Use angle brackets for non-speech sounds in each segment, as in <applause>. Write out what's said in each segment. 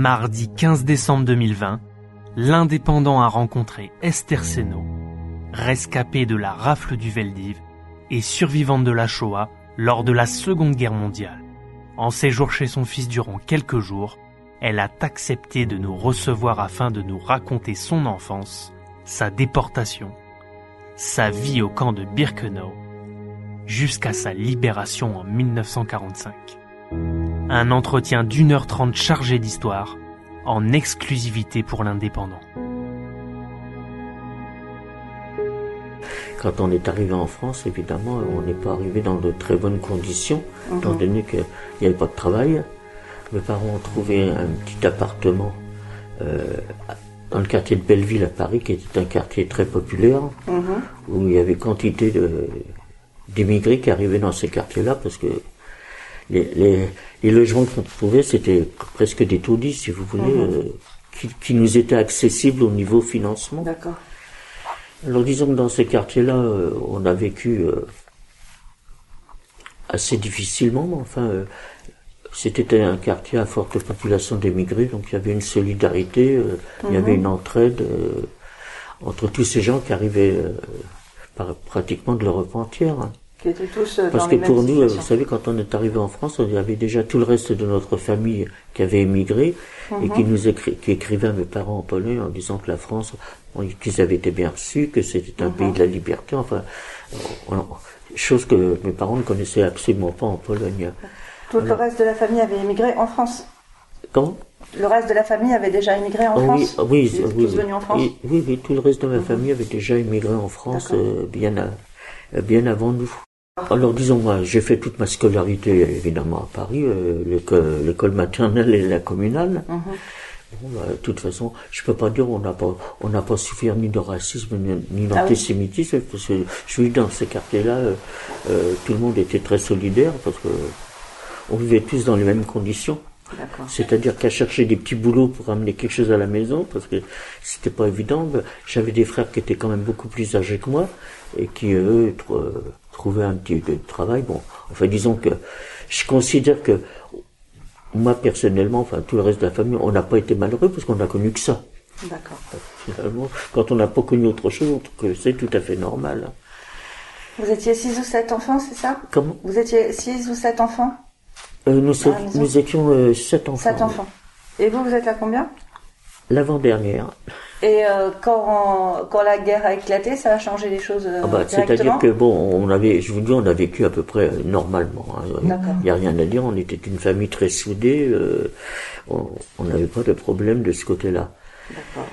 Mardi 15 décembre 2020, l'indépendant a rencontré Esther Seno, rescapée de la rafle du Veldiv et survivante de la Shoah lors de la Seconde Guerre mondiale. En séjour chez son fils durant quelques jours, elle a accepté de nous recevoir afin de nous raconter son enfance, sa déportation, sa vie au camp de Birkenau, jusqu'à sa libération en 1945. Un entretien d'une heure trente chargé d'histoire, en exclusivité pour l'indépendant. Quand on est arrivé en France, évidemment, on n'est pas arrivé dans de très bonnes conditions, étant donné qu'il n'y avait pas de travail. Mes parents ont trouvé un petit appartement euh, dans le quartier de Belleville à Paris, qui était un quartier très populaire, où il y avait quantité d'immigrés qui arrivaient dans ces quartiers-là, parce que les, les, les logements qu'on trouvait, c'était presque des taudis, si vous voulez, euh, qui, qui nous étaient accessibles au niveau financement. D'accord. Alors disons que dans ces quartiers-là, euh, on a vécu euh, assez difficilement, mais enfin, euh, c'était un quartier à forte population d'émigrés, donc il y avait une solidarité, euh, il y avait une entraide euh, entre tous ces gens qui arrivaient euh, par, pratiquement de l'Europe entière. hein. Qui étaient tous euh, Parce que les pour nous, euh, vous savez, quand on est arrivé en France, il y avait déjà tout le reste de notre famille qui avait émigré Mhm. et qui nous écrit, qui écrivait à mes parents en polonais en disant que la France, qu'ils avaient été bien reçus, que c'était Mhm. un pays de la liberté. Enfin, on- chose que mes parents ne connaissaient absolument pas en Pologne. Tout le reste de la famille avait émigré en France. Comment? Le reste de la famille avait déjà émigré en France. oui, oui, oui. venus en France. Oui, oui, oui, tout le reste de ma famille avait déjà immigré en France D'accord. euh, bien, à- euh, bien avant nous. Alors disons moi, j'ai fait toute ma scolarité évidemment à Paris, euh, l'école, l'école maternelle et la communale. Mhm. Bon, bah, de toute façon, je peux pas dire on n'a pas on n'a pas souffert ni de racisme ni, ni Ah oui. d'antisémitisme parce que je suis dans ces quartiers-là, euh, euh, tout le monde était très solidaire parce que on vivait tous dans les mêmes conditions. C'est-à-dire qu'à chercher des petits boulots pour amener quelque chose à la maison, parce que c'était pas évident. Ben, J'avais des frères qui étaient quand même beaucoup plus âgés que moi et qui eux tr- euh, trouvaient un petit peu de travail. Bon, enfin disons que je considère que moi personnellement, enfin tout le reste de la famille, on n'a pas été malheureux parce qu'on n'a connu que ça. D'accord. Finalement, quand on n'a pas connu autre chose, on trouve que c'est tout à fait normal. Vous étiez six ou sept enfants, c'est ça? Comment? Vous étiez six ou sept enfants? Euh, nous, maison nous étions euh, sept enfants. Sept enfants. Et vous, vous êtes à combien? L'avant-dernière. Et euh, quand, quand la guerre a éclaté, ça a changé les choses euh, Ah bah, C'est-à-dire que bon, on avait, je vous dis, on a vécu à peu près euh, normalement. hein. Il n'y a rien à dire. On était une famille très soudée. euh, on n'avait pas de problème de ce côté-là. D'accord.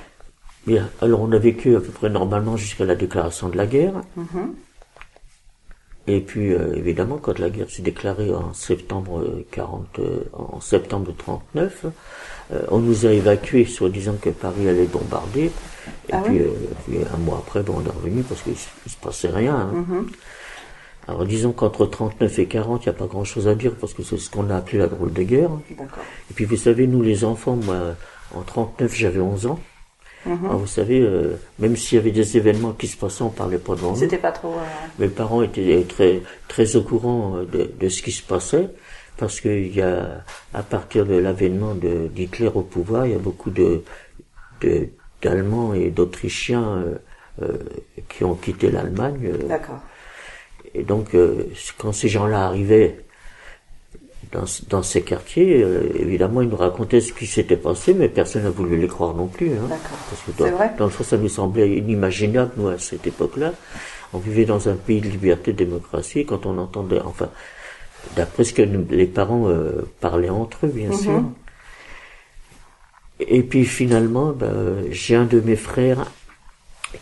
Bien. Alors on a vécu à peu près normalement jusqu'à la déclaration de la guerre. Mhm. Et puis euh, évidemment, quand la guerre s'est déclarée en septembre euh, 40, euh, en septembre 39, euh, on nous a évacués, soi-disant que Paris allait bombarder. Et Ah puis, oui euh, puis un mois après, on est revenu parce qu'il il se passait rien. hein. Mhm. Alors disons qu'entre 39 et 40, il n'y a pas grand-chose à dire parce que c'est ce qu'on a appelé la drôle de guerre. Et puis vous savez, nous les enfants, moi, en 39, j'avais 11 ans. Mhm. Alors, vous savez, euh, même s'il y avait des événements qui se passaient, on parlait pas devant nous. C'était pas trop. euh, Mes parents étaient très très au courant euh, de, de ce qui se passait parce qu'il y a, à partir de l'avènement d'Hitler au pouvoir, il y a beaucoup de d'Allemands et d'Autrichiens euh, euh, qui ont quitté l'Allemagne. euh, D'accord. et donc, euh, quand ces gens-là arrivaient dans, dans ces quartiers, euh, évidemment, ils nous racontaient ce qui s'était passé, mais personne n'a voulu les croire non plus. Hein, D'accord. parce que dans, vrai dans le fond, ça nous semblait inimaginable, nous, à cette époque-là. On vivait dans un pays de liberté, de démocratie, quand on entendait, enfin, d'après ce que nous- les parents euh, parlaient entre eux, bien Mhm. sûr. Et puis finalement, ben, j'ai un de mes frères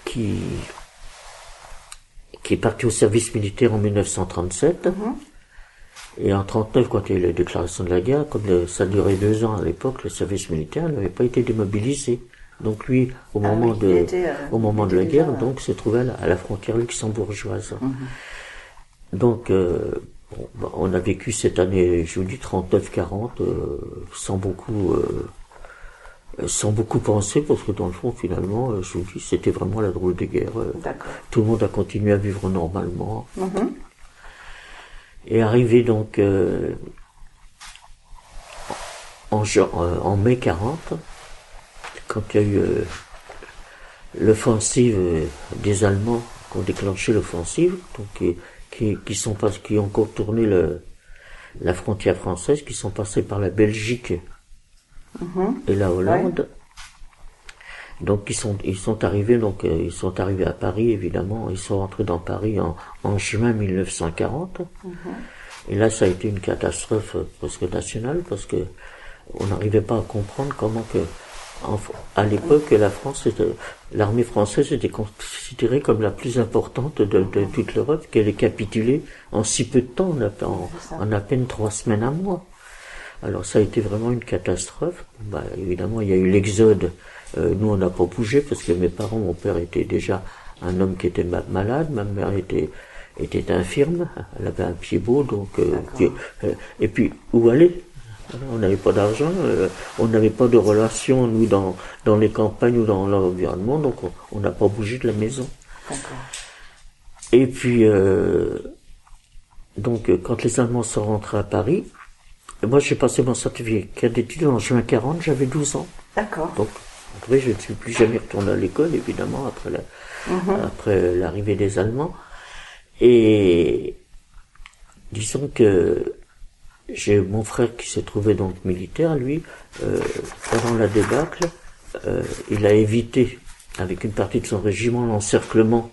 qui qui est parti au service militaire en 1937. Mhm. Et en 39, quand il y a eu la déclaration de la guerre, comme le- ça durait deux ans à l'époque, le service militaire n'avait pas été démobilisé. Donc lui, au Ah moment oui, de, était, euh, au moment de la guerre, donc se trouvait à la, à la frontière luxembourgeoise. Mhm. Donc, euh, on a vécu cette année, je vous dis, 39-40, euh, sans beaucoup, euh, euh, sans beaucoup penser, parce que dans le fond, finalement, je vous dis, c'était vraiment la drôle de guerre. Tout le monde a continué à vivre normalement. Mhm. Et arrivé donc euh, en, en mai 40, quand il y a eu l'offensive des Allemands qui ont déclenché l'offensive, donc qui, qui, sont pas, qui ont contourné le, la frontière française, qui sont passés par la Belgique mhm. et la Hollande. Donc ils sont ils sont arrivés donc euh, ils sont arrivés à Paris évidemment ils sont rentrés dans Paris en, en juin 1940 mhm. et là ça a été une catastrophe presque nationale parce que on n'arrivait pas à comprendre comment que à l'époque la France l'armée française était considérée comme la plus importante de, de toute l'Europe qu'elle est capitulée en si peu de temps en, en, à peine trois semaines à mois. Alors ça a été vraiment une catastrophe. Bah, évidemment il y a eu l'exode euh, nous, on n'a pas bougé parce que mes parents, mon père était déjà un homme qui était malade, ma mère était était infirme, elle avait un pied beau, donc euh, euh, et puis où aller? On n'avait pas d'argent, on n'avait pas de relations nous dans dans les campagnes ou dans l'environnement, donc on n'a pas bougé de la maison. Et puis donc quand les Allemands sont rentrés à Paris, moi j'ai passé mon certificat d'études en juin 40, j'avais 12 ans. D'accord. Donc après, je ne suis plus jamais retourné à l'école, évidemment, après la, mhm. après l'arrivée des Allemands. Et disons que j'ai mon frère qui s'est trouvé donc militaire, lui, euh, pendant la débâcle, euh, il a évité, avec une partie de son régiment, l'encerclement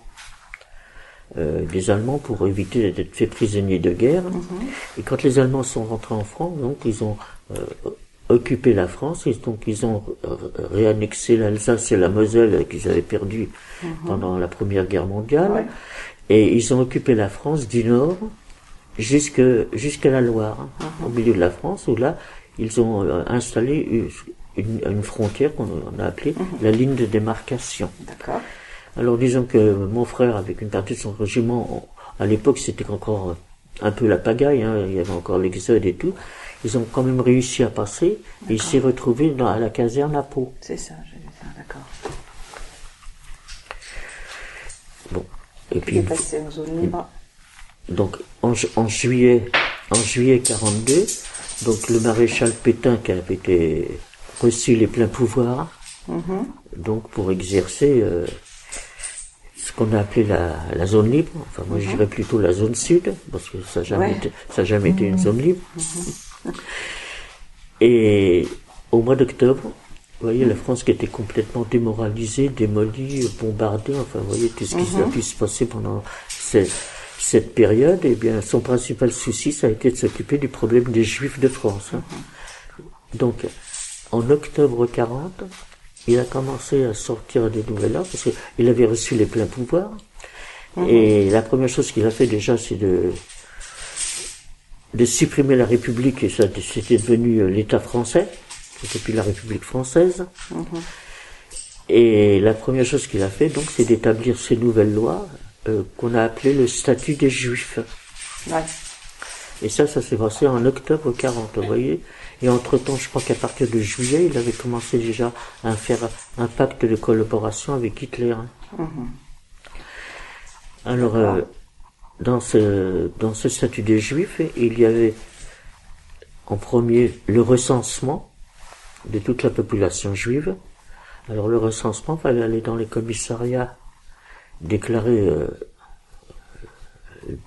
euh, des Allemands pour éviter d'être fait prisonnier de guerre. Mhm. Et quand les Allemands sont rentrés en France, donc ils ont occupé la France et donc ils ont réannexé l'Alsace et la Moselle qu'ils avaient perdu mhm. pendant la Première Guerre mondiale et ils ont occupé la France du nord jusque jusqu'à la Loire mhm. au milieu de la France où là ils ont euh, installé une, frontière qu'on a appelée mhm. la ligne de démarcation. Alors disons que mon frère avec une partie de son régiment à l'époque c'était encore un peu la pagaille, hein, il y avait encore l'exode et tout. Ils ont quand même réussi à passer et il s'est retrouvé dans, à la caserne à Pau. C'est ça, j'ai vu ça, d'accord. Bon. Et puis. Il est passé en zone libre. Donc, en, en, juillet, en juillet 42, donc le maréchal Pétain qui avait été reçu les pleins pouvoirs, mm-hmm. donc pour exercer euh, ce qu'on a appelé la, la, zone libre. Enfin, moi, je mm-hmm. dirais plutôt la zone sud, parce que ça n'a jamais, été, ça jamais été une mm-hmm. zone libre. Et au mois d'octobre, vous voyez, la France qui était complètement démoralisée, démolie, bombardée, enfin, vous voyez, tout ce qui a mhm. pu se passer pendant cette, période, eh bien, son principal souci, ça a été de s'occuper du problème des Juifs de France. Hein. Donc, en octobre 40, il a commencé à sortir des nouvelles là parce qu'il avait reçu les pleins pouvoirs. Et la première chose qu'il a fait déjà, c'est de de supprimer la République, et ça c'était devenu euh, l'État français, c'était plus la République française. Et la première chose qu'il a fait, donc, c'est d'établir ces nouvelles lois euh, qu'on a appelées le statut des Juifs. Ouais. Et ça, ça s'est passé en octobre 40, vous voyez. Et entre-temps, je crois qu'à partir de juillet, il avait commencé déjà à faire un pacte de collaboration avec Hitler. Mhm. Alors, euh, dans ce, dans ce statut des juifs, il y avait en premier le recensement de toute la population juive. Alors le recensement, il fallait aller dans les commissariats, déclarer euh,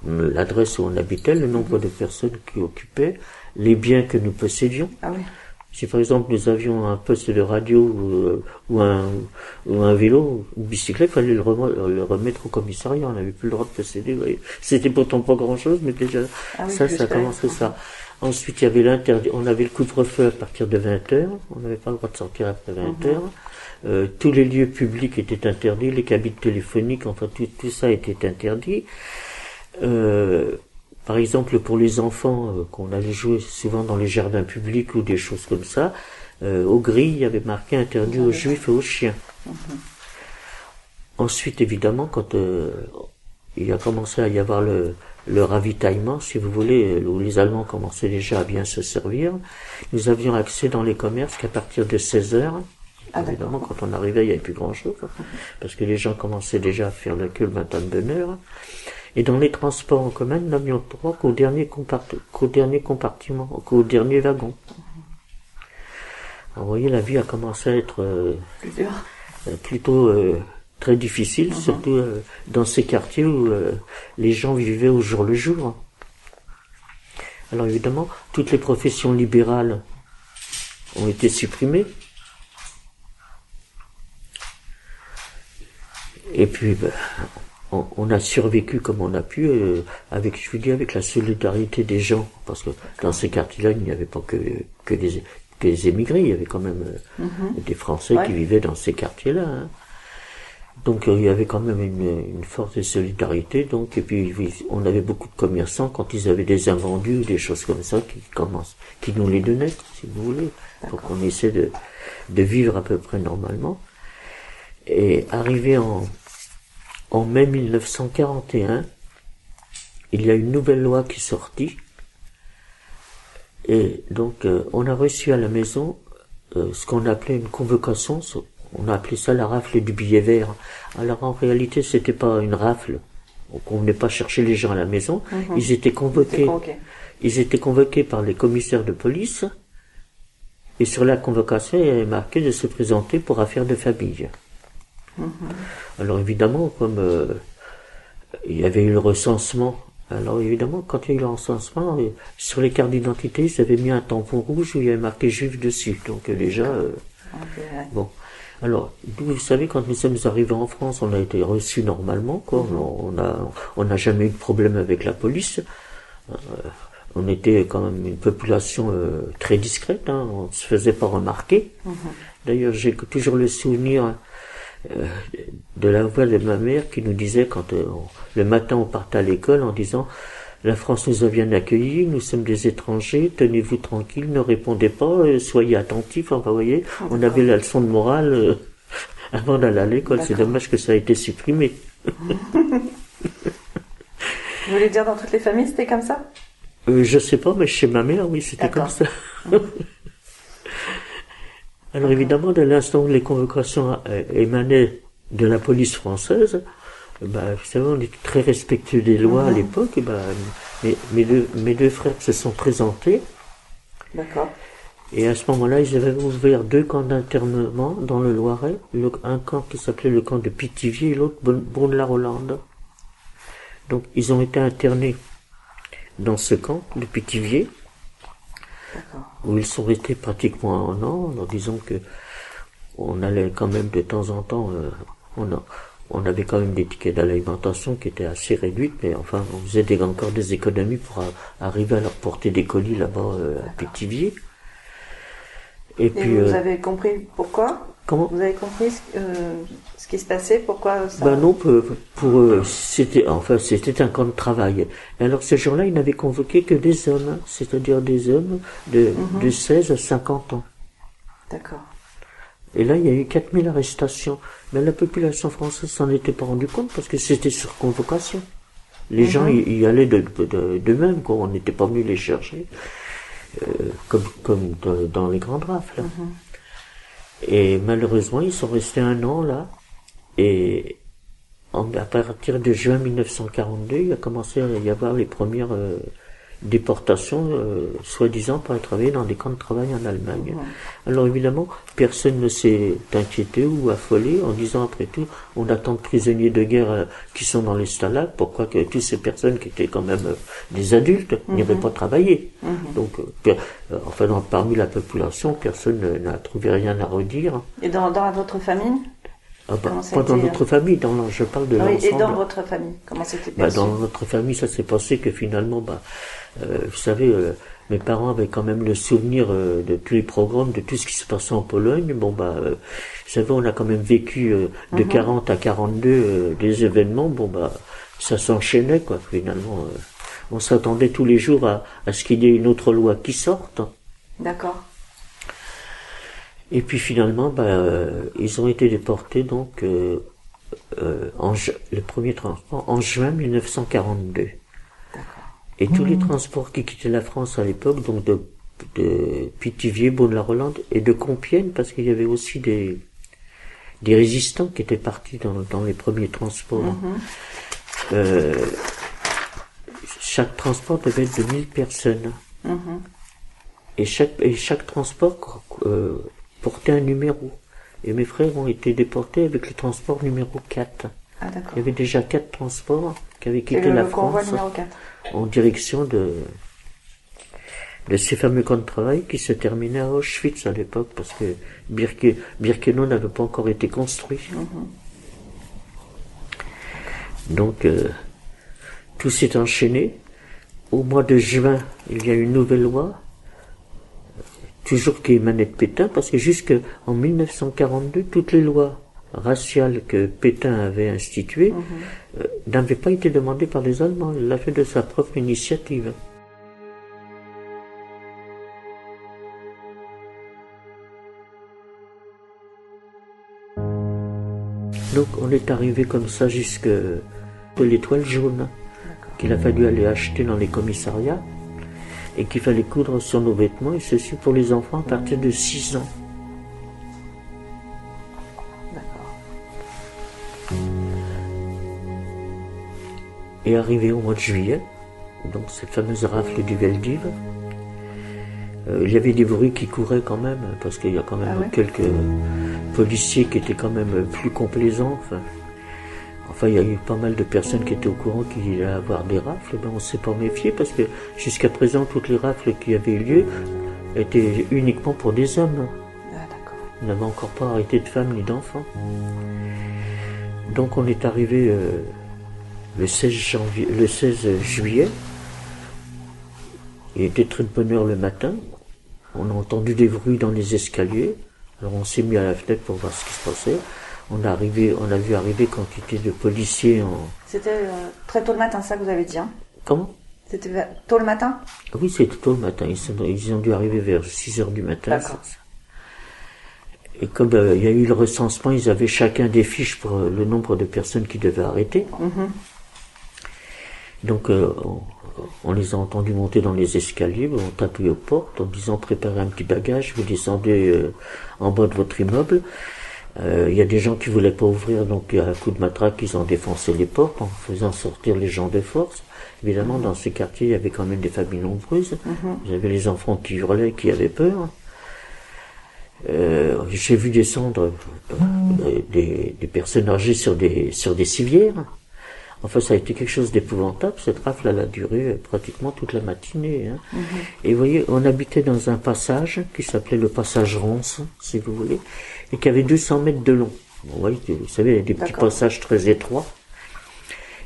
l'adresse où on habitait, le nombre de personnes qui occupaient, les biens que nous possédions. Ah oui. Si par exemple nous avions un poste de radio ou, euh, un, ou un vélo, une bicyclette, il fallait le, remettre au commissariat. On n'avait plus le droit de posséder. C'était pourtant pas grand-chose, mais déjà ah ça, ça a commencé ça. Ensuite, il y avait l'interdit. On avait le couvre-feu à partir de 20 h On n'avait pas le droit de sortir après 20 h mhm. Euh, tous les lieux publics étaient interdits, les cabines téléphoniques, enfin tout, tout ça était interdit. Euh, par exemple, pour les enfants euh, qu'on allait jouer souvent dans les jardins publics ou des choses comme ça, euh, au gris, il y avait marqué interdit aux juifs et aux chiens. Mhm. Ensuite, évidemment, quand euh, il a commencé à y avoir le, le ravitaillement, si vous voulez, où les Allemands commençaient déjà à bien se servir, nous avions accès dans les commerces qu'à partir de 16 heures. Ah, évidemment, quand on arrivait, il n'y avait plus grand-chose, parce que les gens commençaient déjà à faire la queue le matin de bonne heure. Et dans les transports en commun, nous n'avions droit qu'au dernier, qu'au dernier compartiment, qu'au dernier wagon. vous voyez, la vie a commencé à être euh, euh, plutôt euh, très difficile, surtout euh, dans ces quartiers où euh, les gens vivaient au jour le jour. Alors évidemment, toutes les professions libérales ont été supprimées. Et puis, ben, on, on a survécu comme on a pu, euh, avec, je vous dis, avec la solidarité des gens, parce que dans ces quartiers-là, il n'y avait pas que, que des, que des émigrés, il y avait quand même euh, des Français qui vivaient dans ces quartiers-là. hein. Donc euh, il y avait quand même une, une forte solidarité. Donc et puis on avait beaucoup de commerçants quand ils avaient des invendus ou des choses comme ça qui commencent, qui nous les donnaient, si vous voulez. Donc on essaie de, de vivre à peu près normalement. Et arrivé en, en mai 1941, il y a une nouvelle loi qui est sortie. Et donc euh, on a reçu à la maison euh, ce qu'on appelait une convocation. On a appelé ça la rafle du billet vert. Alors en réalité, c'était pas une rafle. Donc on venait pas chercher les gens à la maison. Ils étaient convoqués. Ils étaient convoqués par les commissaires de police. Et sur la convocation, il y avait marqué de se présenter pour affaires de famille. Alors évidemment, comme euh, il y avait eu le recensement, alors évidemment, quand il y a eu le recensement, euh, sur les cartes d'identité, ils avaient mis un tampon rouge où il y avait marqué juif dessus. Donc euh, déjà, Ok, ouais. Bon. Alors, vous savez, quand nous sommes arrivés en France, on a été reçus normalement, quoi. On on n'a jamais eu de problème avec la police. On était quand même une population très discrète, hein. On se faisait pas remarquer. D'ailleurs, j'ai toujours le souvenir euh, de la voix de ma mère qui nous disait quand euh, on- le matin on partait à l'école en disant la France nous a bien accueillis, nous sommes des étrangers, tenez-vous tranquille, ne répondez pas, euh, soyez attentifs. Enfin, vous voyez, on avait la leçon de morale euh, <laughs> avant d'aller à l'école. C'est dommage que ça a été supprimé. <laughs> Vous voulez dire dans toutes les familles, c'était comme ça? Euh, je sais pas, mais chez ma mère, oui, c'était comme ça. <laughs> Alors évidemment, dès l'instant où les convocations euh, émanaient de la police française, bah, vous savez, on était très respectueux des lois à l'époque. et bah, mes, mes deux, mes deux frères se sont présentés. D'accord. Et à ce moment-là, ils avaient ouvert deux camps d'internement dans le Loiret. Le- un camp qui s'appelait le camp de Pithiviers et l'autre Braun-la-Rolande. Donc, ils ont été internés dans ce camp de Pithiviers, D'accord. Où ils sont restés pratiquement un an, en disant que on allait quand même de temps en temps, euh, on, a- on avait quand même des tickets d'alimentation qui étaient assez réduites, mais enfin, on faisait des, encore des économies pour a- arriver à leur porter des colis là-bas euh, à Pithiviers. Et Et puis, vous euh, avez compris pourquoi? Comment Vous avez compris ce, euh, ce qui se passait Pourquoi ça Ben non, pour, pour eux, c'était enfin c'était un camp de travail. Alors ce jour-là, ils n'avaient convoqué que des hommes, c'est-à-dire des hommes de, de 16 à 50 ans. D'accord. Et là, il y a eu 4000 arrestations. Mais la population française s'en était pas rendu compte parce que c'était sur convocation. Les gens y, y allaient de, de, de même, quoi. On n'était pas venu les chercher, euh, comme, comme dans, dans les grandes rafles. Et malheureusement, ils sont restés un an là. Et à partir de juin 1942, il a commencé à y avoir les premières euh, déportations, euh, soi-disant pour aller travailler dans des camps de travail en Allemagne. Alors évidemment, personne ne s'est inquiété ou affolé en disant après tout, on attend de prisonniers de guerre euh, qui sont dans les stalags, pourquoi que toutes ces personnes qui étaient quand même euh, des adultes n'iraient pas travailler. Donc, euh, per- euh, enfin, dans- parmi la population, personne n'a trouvé rien à redire. Et dans, dans votre famille? Ah bah, Comment ça pas dans notre famille, dans je parle de Ah oui, Et dans votre famille Comment c'était Bah, dans notre famille, ça s'est passé que finalement, bah, euh, vous savez, euh, mes parents avaient quand même le souvenir euh, de tous les programmes, de tout ce qui se passait en Pologne. Bon, bah, euh, vous savez, on a quand même vécu euh, de 40 à 42 euh, des événements. Bon, bah, ça s'enchaînait, quoi, finalement. euh. on s'attendait tous les jours à, à ce qu'il y ait une autre loi qui sorte. D'accord. Et puis finalement, bah, euh, ils ont été déportés donc euh, euh, en le premier transport en juin 1942. Et tous les transports qui quittaient la France à l'époque, donc de, de Pithiviers, Beaune-la-Rolande et de Compiègne, parce qu'il y avait aussi des, des résistants qui étaient partis dans, dans les premiers transports. Euh, chaque transport devait être de 1000 personnes. Et chaque, et chaque transport euh, portait un numéro. Et mes frères ont été déportés avec le transport numéro 4. Ah. Il y avait déjà quatre transports qui avaient quitté le, la le France numéro 4. en direction de, de ces fameux camps de travail qui se terminaient à Auschwitz à l'époque parce que Birke- Birkenau n'avait pas encore été construit. Donc euh, tout s'est enchaîné. Au mois de juin, il y a une nouvelle loi, toujours qui émanait de Pétain, parce que jusqu'en 1942, toutes les lois raciales que Pétain avait instituées euh, n'avaient pas été demandées par les Allemands. Il l'a fait de sa propre initiative. Donc on est arrivé comme ça jusque de l'étoile jaune qu'il a fallu aller acheter dans les commissariats et qu'il fallait coudre sur nos vêtements et ceci pour les enfants à partir de 6 ans. D'accord. Et arrivé au mois de juillet, donc cette fameuse rafle du Veldiv, euh, il y avait des bruits qui couraient quand même, parce qu'il y a quand même Ah ouais? quelques policiers qui étaient quand même plus complaisants. Enfin, enfin, il y a eu pas mal de personnes qui étaient au courant qu'il allait y avoir des rafles, mais on ne s'est pas méfié, parce que jusqu'à présent, toutes les rafles qui avaient eu lieu étaient uniquement pour des hommes. Ah, d'accord. On n'avait encore pas arrêté de femmes ni d'enfants. Donc on est arrivé euh, le 16 janvier, le 16 juillet. Il était très de bonne heure le matin. On a entendu des bruits dans les escaliers. Alors on s'est mis à la fenêtre pour voir ce qui se passait. On a arrivé, on a vu arriver quantité de policiers en. C'était euh, très tôt le matin, ça que vous avez dit. Hein Comment? C'était tôt le matin? Ah Oui, c'était tôt le matin. Ils, sont- ils ont dû arriver vers 6 heures du matin. Et comme euh, il y a eu le recensement, ils avaient chacun des fiches pour euh, le nombre de personnes qui devaient arrêter. Donc euh, on, les a entendus monter dans les escaliers, on tapé aux portes en disant préparez un petit bagage, vous descendez euh, en bas de votre immeuble. Euh, Il y a des gens qui voulaient pas ouvrir, donc à coup de matraque, ils ont défoncé les portes en faisant sortir les gens de force. Évidemment, dans ces quartiers, il y avait quand même des familles nombreuses. Vous avez les enfants qui hurlaient, qui avaient peur. Euh, J'ai vu descendre euh, des, des personnes âgées sur des, sur des civières. Enfin, ça a été quelque chose d'épouvantable. Cette rafle, elle a duré euh, pratiquement toute la matinée. hein. Et vous voyez, on habitait dans un passage qui s'appelait le passage Ronce, si vous voulez, et qui avait 200 mètres de long. Vous voyez, vous savez, des petits passages très étroits.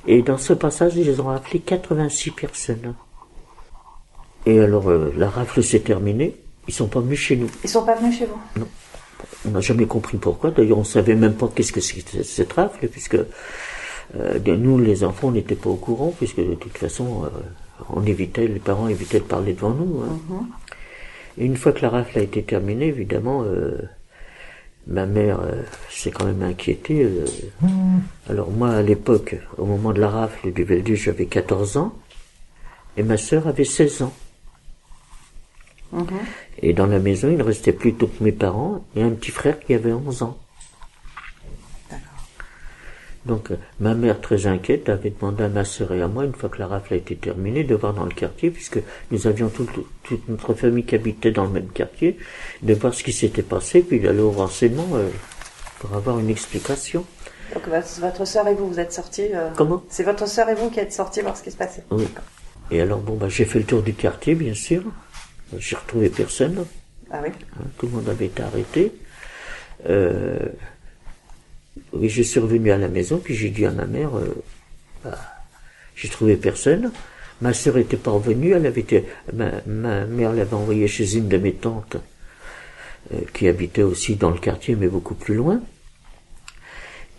Et dans ce passage, ils ont appelé 86 personnes. Et alors, euh, la rafle s'est terminée. Ils sont pas venus chez nous. Ils sont pas venus chez vous On n'a jamais compris pourquoi. D'ailleurs, on savait même pas qu'est-ce que c'était cette rafle, puisque euh, de- nous, les enfants, on n'était pas au courant, puisque de toute façon, euh, on évitait, les parents évitaient de parler devant nous. hein. Et une fois que la rafle a été terminée, évidemment, euh, ma mère euh, s'est quand même inquiétée. euh. Alors moi, à l'époque, au moment de la rafle du Veldu, j'avais 14 ans, et ma sœur avait 16 ans. Et dans la maison, il ne restait plus que mes parents et un petit frère qui avait 11 ans. Donc, euh, ma mère, très inquiète, avait demandé à ma sœur et à moi, une fois que la rafle a été terminée, de voir dans le quartier, puisque nous avions toute, toute notre famille qui habitait dans le même quartier, de voir ce qui s'était passé, puis d'aller au renseignement euh, pour avoir une explication. Donc votre votre sœur et vous, vous êtes sortis euh, Comment? C'est votre sœur et vous qui êtes sortis voir ce qui se passait Oui. Et alors, bon, bah, j'ai fait le tour du quartier, bien sûr. J'ai retrouvé personne. Ah oui Hein, tout le monde avait été arrêté. Euh, oui, je suis revenu à la maison, puis j'ai dit à ma mère, euh, bah, j'ai trouvé personne. Ma sœur était pas revenue, elle avait été, ma, ma mère l'avait envoyée chez une de mes tantes, euh, qui habitait aussi dans le quartier, mais beaucoup plus loin.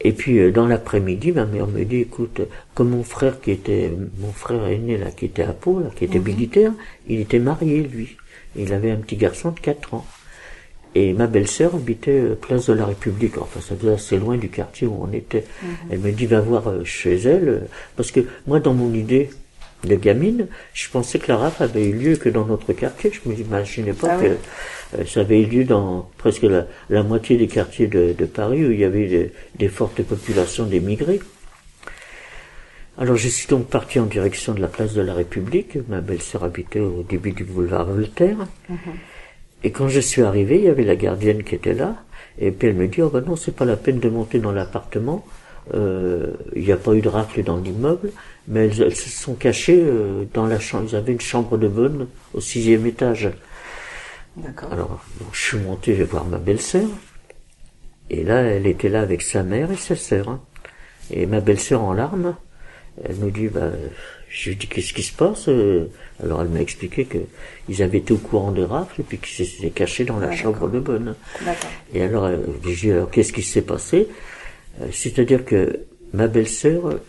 Et puis euh, dans l'après-midi, ma mère me dit, écoute, comme mon frère qui était, mon frère aîné là, qui était à Pau, là, qui était militaire, il était marié lui. Il avait un petit garçon de 4 ans. Et ma belle-sœur habitait euh, place de la République. Enfin, ça faisait assez loin du quartier où on était. Elle me dit, va voir euh, chez elle. euh, Parce que moi, dans mon idée de gamine, je pensais que la rafle avait eu lieu que dans notre quartier. Je ne m'imaginais pas Ah que oui. ça avait eu lieu dans presque la, la moitié des quartiers de, de Paris où il y avait des, des fortes populations d'émigrés. Alors je suis donc parti en direction de la place de la République. Ma belle-sœur habitait au début du boulevard Voltaire. Et quand je suis arrivé, il y avait la gardienne qui était là, et puis elle me dit, oh ben non, c'est pas la peine de monter dans l'appartement, euh, il n'y a pas eu de rafle dans l'immeuble, mais elles, se sont cachées euh, dans la chambre, ils avaient une chambre de bonne au sixième étage. D'accord. Alors, je suis monté, je vais voir ma belle-sœur, et là, elle était là avec sa mère et sa sœur. hein. Et ma belle-sœur en larmes, elle me dit, bah, je lui dis, qu'est-ce qui se passe euh Alors elle m'a expliqué que ils avaient été au courant des rafles et puis qu'ils s'étaient cachés dans la Ah, chambre de bonne. Et alors, j'ai dit, alors qu'est-ce qui s'est passé? Euh, C'est-à-dire que ma belle-sœur, euh,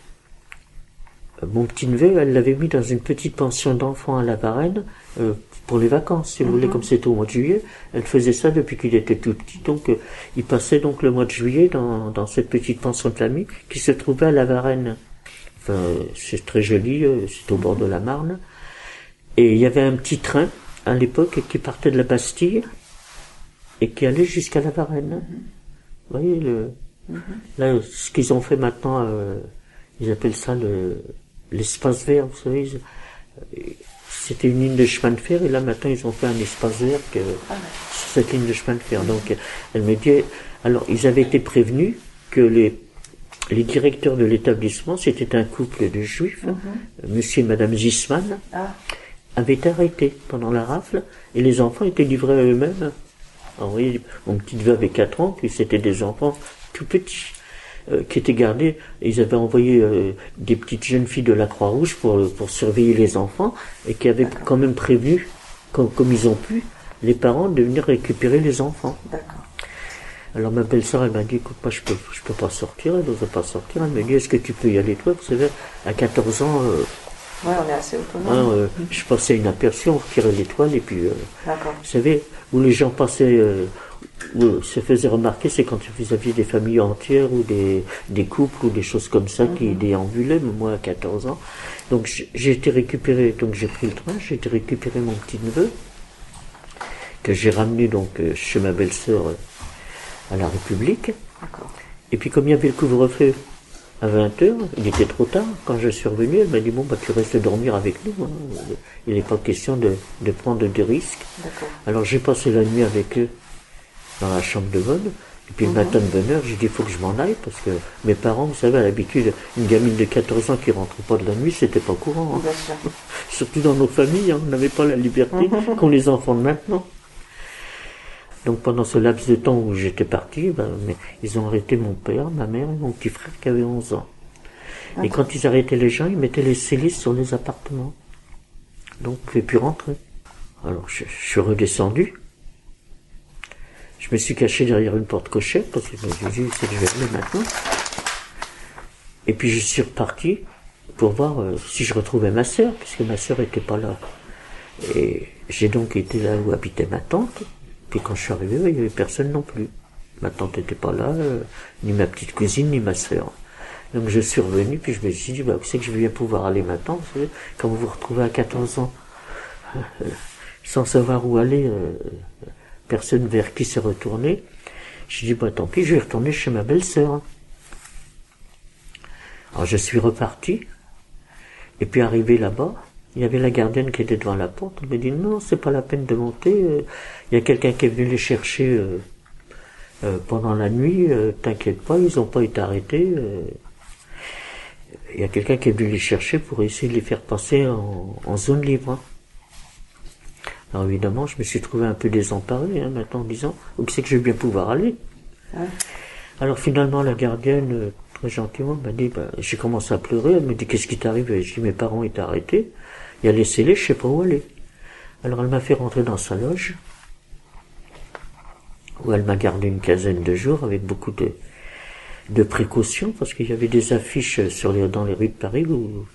mon petit-neveu, elle l'avait mis dans une petite pension d'enfants à la Varenne euh, pour les vacances, si vous voulez, comme c'était au mois de juillet. Elle faisait ça depuis qu'il était tout petit, donc euh, il passait donc le mois de juillet dans, dans cette petite pension de famille qui se trouvait à la Varenne. Enfin, c'est très joli, euh, c'est au bord de la Marne. Et il y avait un petit train à l'époque qui partait de la Bastille et qui allait jusqu'à la Varenne. Vous voyez, le, là, ce qu'ils ont fait maintenant, euh, ils appellent ça le, l'espace vert, vous savez. euh, C'était une ligne de chemin de fer et là maintenant ils ont fait un espace vert que, sur cette ligne de chemin de fer. Donc elle me dit, alors ils avaient été prévenus que les, les directeurs de l'établissement, c'était un couple de juifs, monsieur et madame Zisman, Ah, avaient été arrêtés pendant la rafle et les enfants étaient livrés à eux-mêmes. Voyez, mon petit neveu avait 4 ans, puis c'était des enfants tout petits euh, qui étaient gardés. Ils avaient envoyé euh, des petites jeunes filles de la Croix-Rouge pour, pour surveiller les enfants et qui avaient quand même comme, comme ils ont pu, les parents de venir récupérer les enfants. d'accord. Alors ma belle-sœur, elle m'a dit, écoute, moi je peux, je peux pas sortir, elle n'ose pas sortir. Elle m'a dit, est-ce que tu peux y aller toi Vous savez, à 14 ans, euh, Ouais, on est assez autonome. hein, euh, je passais une aperçue, on retirait l'étoile et puis... euh, D'accord. vous savez, où les gens passaient, euh, où se faisaient remarquer, c'est quand vous aviez des familles entières ou des, des couples ou des choses comme ça qui déambulaient, mais moi à 14 ans. Donc j'ai été récupéré, donc j'ai pris le train, j'ai été récupérer mon petit neveu, que j'ai ramené donc chez ma belle-sœur à la République. Et puis comme il y avait le couvre-feu à 20h, il était trop tard. Quand je suis revenu, elle m'a dit, bon, bah, tu restes dormir avec nous. hein. Il n'est pas question de, de prendre des risques. Alors j'ai passé la nuit avec eux dans la chambre de bonne. Et puis le matin de bonne heure, j'ai dit, il faut que je m'en aille parce que mes parents, vous savez, à l'habitude, une gamine de 14 ans qui rentre pas de la nuit, c'était pas courant. hein. <laughs> Surtout dans nos familles, hein, on n'avait pas la liberté <laughs> qu'ont les enfants de maintenant. Donc pendant ce laps de temps où j'étais parti, ben, ils ont arrêté mon père, ma mère et mon petit frère qui avait 11 ans. Et quand ils arrêtaient les gens, ils mettaient les sélices sur les appartements. Donc on ne pouvait plus rentrer. Alors je, je suis redescendu. Je me suis caché derrière une porte cochère parce que je me suis dit, c'est que je vais aller maintenant. Et puis je suis reparti pour voir euh, si je retrouvais ma sœur, puisque ma sœur était pas là. Et j'ai donc été là où habitait ma tante. Puis quand je suis arrivé, il n'y avait personne non plus. Ma tante n'était pas là, euh, ni ma petite cousine, ni ma sœur. Donc je suis revenu, puis je me suis dit, bah, où c'est que je vais pouvoir aller maintenant vous savez, Quand vous vous retrouvez à 14 ans, euh, sans savoir où aller, euh, personne vers qui se retourner, j'ai dit, bah tant pis, je vais retourner chez ma belle-sœur. Alors je suis reparti, et puis arrivé là-bas, il y avait la gardienne qui était devant la porte. Elle m'a dit non, c'est pas la peine de monter. Il y a quelqu'un qui est venu les chercher euh, euh, pendant la nuit. euh, T'inquiète pas, ils n'ont pas été arrêtés. euh. Il y a quelqu'un qui est venu les chercher pour essayer de les faire passer en, en zone libre. Alors évidemment, je me suis trouvé un peu désemparé hein, maintenant en disant où c'est que je vais bien pouvoir aller? Alors finalement, la gardienne, très gentiment, m'a dit, bah, j'ai commencé à pleurer. Elle me dit, qu'est-ce qui t'arrive? Je dis, mes parents étaient arrêtés. Il y a les scellés, je sais pas où aller. Alors elle m'a fait rentrer dans sa loge, où elle m'a gardé une quinzaine de jours avec beaucoup de, de précautions, parce qu'il y avait des affiches sur les, dans les rues de Paris où,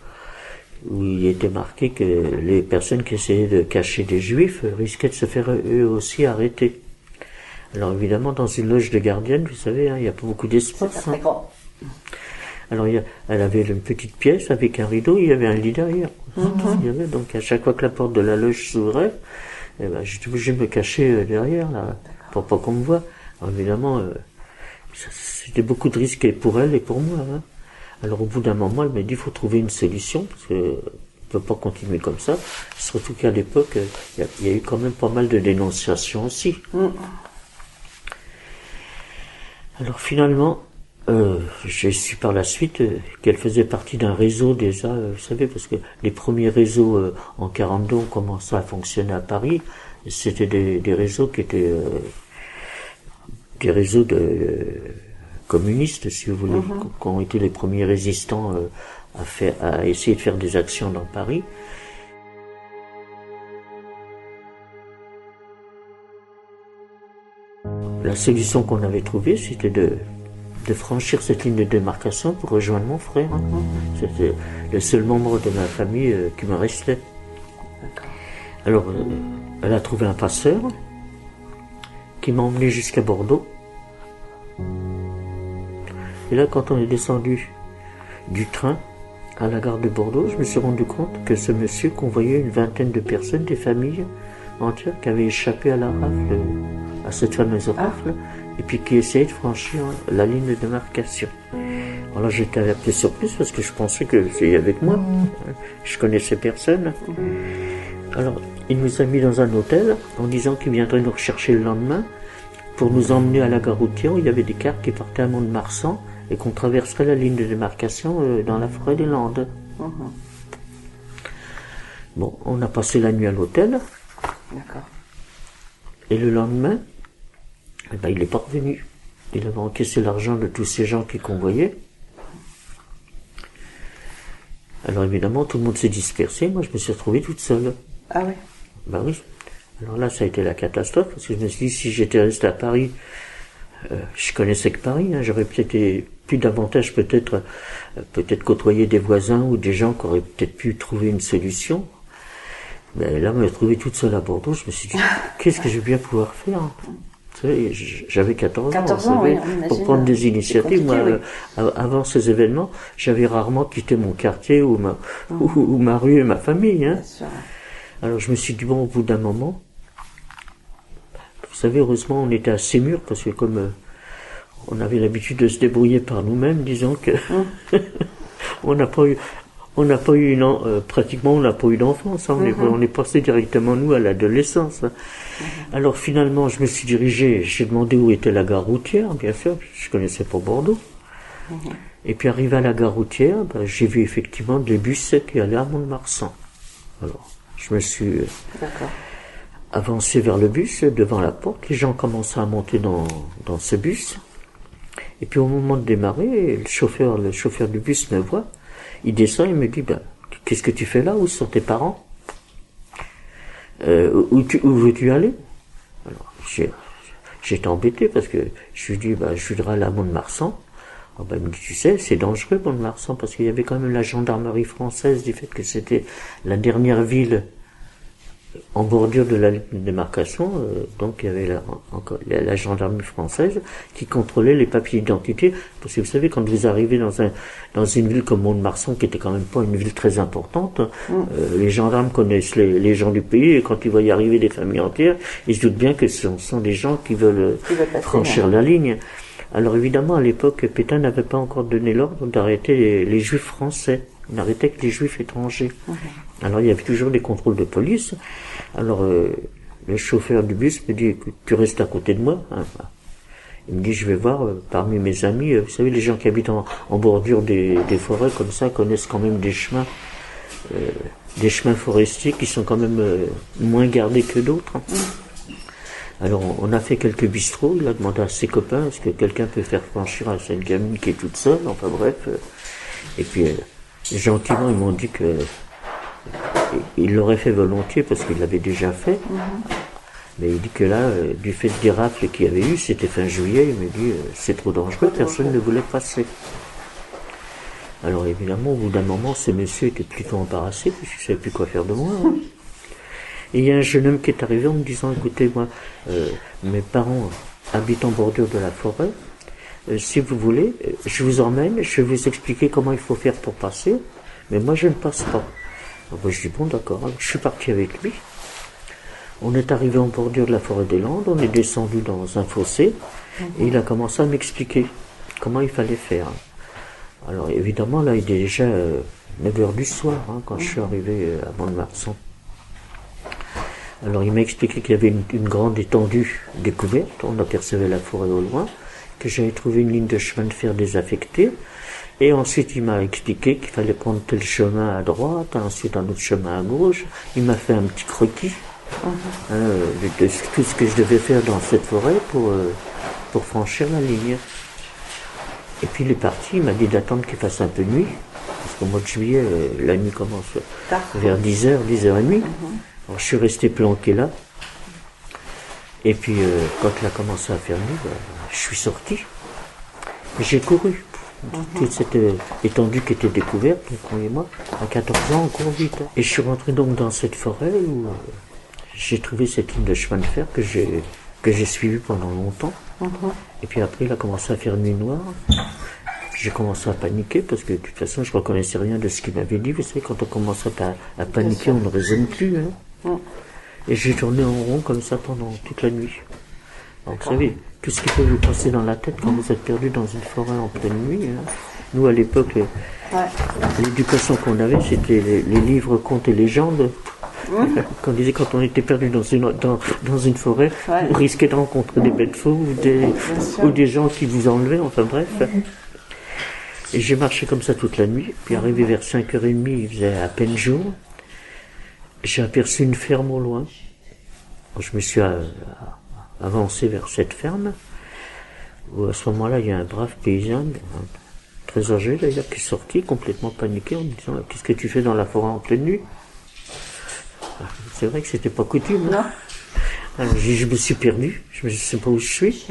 où il était marqué que les personnes qui essayaient de cacher des juifs risquaient de se faire eux aussi arrêter. Alors évidemment, dans une loge de gardienne, vous savez, hein, il n'y a pas beaucoup d'espace. hein. Alors, il y a- elle avait une petite pièce avec un rideau, il y avait un lit derrière. Qu'il y avait. Donc, à chaque fois que la porte de la loge s'ouvrait, eh ben, j'étais obligé de me cacher euh, derrière, là, pour pas qu'on me voie. Alors, évidemment, euh, c'était beaucoup de risques pour elle et pour moi. hein. Alors, au bout d'un moment, elle m'a dit, il faut trouver une solution, parce que ne peut pas continuer comme ça. Surtout qu'à l'époque, il y, a eu quand même pas mal de dénonciations aussi. Mm. Alors finalement, euh, j'ai su par la suite euh, qu'elle faisait partie d'un réseau déjà, euh, vous savez, parce que les premiers réseaux euh, en 42 ont commencé à fonctionner à Paris. C'était des, des, réseaux qui étaient des réseaux de communistes, si vous voulez, mm-hmm. qui ont été les premiers résistants à, faire, à essayer de faire des actions dans Paris. La solution qu'on avait trouvée, c'était de, de, franchir cette ligne de démarcation pour rejoindre mon frère. C'était le seul membre de ma famille euh, qui me restait. Alors, euh, elle a trouvé un passeur qui m'a emmené jusqu'à Bordeaux. Et là, quand on est descendu du train à la gare de Bordeaux, je me suis rendu compte que ce monsieur convoyait une vingtaine de personnes, des familles entières qui avaient échappé à la rafle à cette fameuse rafle, et puis qui essayait de franchir la ligne de démarcation. Alors j'étais un peu surprise parce que je pensais que c'était avec moi. Je connaissais personne. Alors il nous a mis dans un hôtel en disant qu'il viendrait nous rechercher le lendemain pour nous emmener à la gare routière où il y avait des cartes qui partaient à Mont-de-Marsan et qu'on traverserait la ligne de démarcation euh, dans la forêt des Landes. Bon, on a passé la nuit à l'hôtel. D'accord. Et le lendemain, eh ben, il n'est pas revenu. Il avait encaissé l'argent de tous ces gens qui convoyaient. Alors évidemment, tout le monde s'est dispersé. Moi, je me suis retrouvé toute seule. Ah oui Ben oui. Alors là, ça a été la catastrophe, parce que je me suis dit, si j'étais resté à Paris, euh, je connaissais que Paris, hein, j'aurais peut-être plus davantage peut-être euh, peut-être côtoyer des voisins ou des gens qui auraient peut-être pu trouver une solution. Mais là, me retrouver toute seule à Bordeaux, je me suis dit, qu'est-ce que je vais bien pouvoir faire j'avais 14, ans, savez, pour prendre des initiatives. Moi, euh, avant ces événements, j'avais rarement quitté mon quartier ou ma, ou, ma rue et ma famille. Hein. Alors je me suis dit, bon, au bout d'un moment, vous savez, heureusement, on était assez mûrs parce que comme euh, on avait l'habitude de se débrouiller par nous-mêmes, disons que <laughs> on n'a pas eu, on n'a pas eu une, euh, pratiquement on n'a pas eu d'enfance. Hein. Mm-hmm. On, est, passé directement nous à l'adolescence. Hein. Mm-hmm. Alors finalement, je me suis dirigé. J'ai demandé où était la gare routière, bien sûr. Je connaissais pas Bordeaux. Mm-hmm. Et puis arrivé à la gare routière, ben, j'ai vu effectivement des bus qui allaient à Mont-de-Marsan. Alors, je me suis euh, avancé vers le bus, devant la porte. Les gens commençaient à monter dans, dans ce bus. Et puis au moment de démarrer, le chauffeur, le chauffeur du bus me voit. Il descend, il me dit, bah, qu'est-ce que tu fais là? Où sont tes parents? Euh, Où, où veux-tu aller? Alors, j'étais embêté parce que je lui dis, bah, je voudrais aller à Mont-de-Marsan. Bah, il me dit, tu sais, c'est dangereux Mont-de-Marsan parce qu'il y avait quand même la gendarmerie française du fait que c'était la dernière ville en bordure de la démarcation, euh, donc il y avait la, encore, la, gendarmerie française qui contrôlait les papiers d'identité. Parce que vous savez, quand vous arrivez dans, un, dans une ville comme Mont-de-Marsan, qui était quand même pas une ville très importante, mm. euh, les gendarmes connaissent les, gens du pays et quand ils voient y arriver des familles entières, ils se doutent bien que ce sont, des gens qui veulent, franchir la ligne. Alors évidemment, à l'époque, Pétain n'avait pas encore donné l'ordre d'arrêter les juifs français. On arrêtait que les juifs étrangers. Alors il y avait toujours des contrôles de police. Alors euh, le chauffeur du bus me dit tu restes à côté de moi. Hein. Il me dit je vais voir euh, parmi mes amis, euh, vous savez les gens qui habitent en, bordure des, forêts comme ça connaissent quand même des chemins, des chemins forestiers qui sont quand même moins gardés que d'autres. Hein. Alors on a fait quelques bistrots, il a demandé à ses copains est-ce que quelqu'un peut faire franchir à cette gamine qui est toute seule, enfin bref. Et puis gentiment, ils m'ont dit que il l'aurait fait volontiers parce qu'il l'avait déjà fait. Mhm. Mais il dit que là, euh, du fait des rafles qu'il y avait eu, c'était fin juillet, il me dit euh, c'est trop dangereux, personne ne voulait passer. Alors évidemment, au bout d'un moment, ce monsieur était plutôt embarrassé parce qu'il ne savait plus quoi faire de moi. Hein. <laughs> Et il y a un jeune homme qui est arrivé en me disant écoutez, moi, euh, mes parents habitent en bordure de la forêt, si vous voulez, euh, je vous emmène, je vais vous expliquer comment il faut faire pour passer, mais moi je ne passe pas. Alors, je dis bon d'accord, je suis parti avec lui. On est arrivé en bordure de la forêt des Landes, on est descendu dans un fossé, et il a commencé à m'expliquer comment il fallait faire. Alors évidemment, là, il est déjà 9h du soir hein, quand je suis arrivé à Mont-de-Marsan. Alors il m'a expliqué qu'il y avait une, grande étendue découverte, on apercevait la forêt au loin, que j'avais trouvé une ligne de chemin de fer désaffectée, et ensuite il m'a expliqué qu'il fallait prendre tel chemin à droite, ensuite un autre chemin à gauche, il m'a fait un petit croquis mhm. hein, de, tout ce que je devais faire dans cette forêt pour, euh, pour franchir la ligne. Et puis il est parti, il m'a dit d'attendre qu'il fasse un peu nuit, parce qu'au mois de juillet, euh, la nuit commence vers 10h, 10h30. Alors, je suis resté planqué là. Et puis, euh, quand il a commencé à faire nuit, ben, je suis sorti. J'ai couru. Toute cette étendue qui était découverte, moi à 14 ans, on court vite. Hein. Et je suis rentré donc dans cette forêt où euh, j'ai trouvé cette ligne de chemin de fer que j'ai que j'ai suivi pendant longtemps. Et puis après, il a commencé à faire nuit noire. J'ai commencé à paniquer parce que de toute façon, je ne reconnaissais rien de ce qu'il m'avait dit. Vous savez, quand on commence à, paniquer, on ne raisonne plus. Hein. Et j'ai tourné en rond comme ça pendant toute la nuit. vous savez, tout ce qui peut vous passer dans la tête quand vous êtes perdu dans une forêt en pleine nuit. Hein? Nous, à l'époque, l'éducation qu'on avait, c'était les, livres contes et légendes. <laughs> Quand on disait quand on était perdu dans une, dans, dans une forêt, vous risquez de rencontrer des bêtes fous ou des, ou des gens qui vous enlevaient, enfin bref. Et j'ai marché comme ça toute la nuit, puis arrivé vers 5h30, il faisait à peine jour j'ai aperçu une ferme au loin. Je me suis euh, avancé vers cette ferme, où à ce moment-là, il y a un brave paysan, très âgé d'ailleurs, qui est sorti complètement paniqué en me disant Qu'est-ce que tu fais dans la forêt en pleine nuit? C'est vrai que c'était pas coutume. Hein. Non. je, me suis perdu, je ne sais pas où je suis.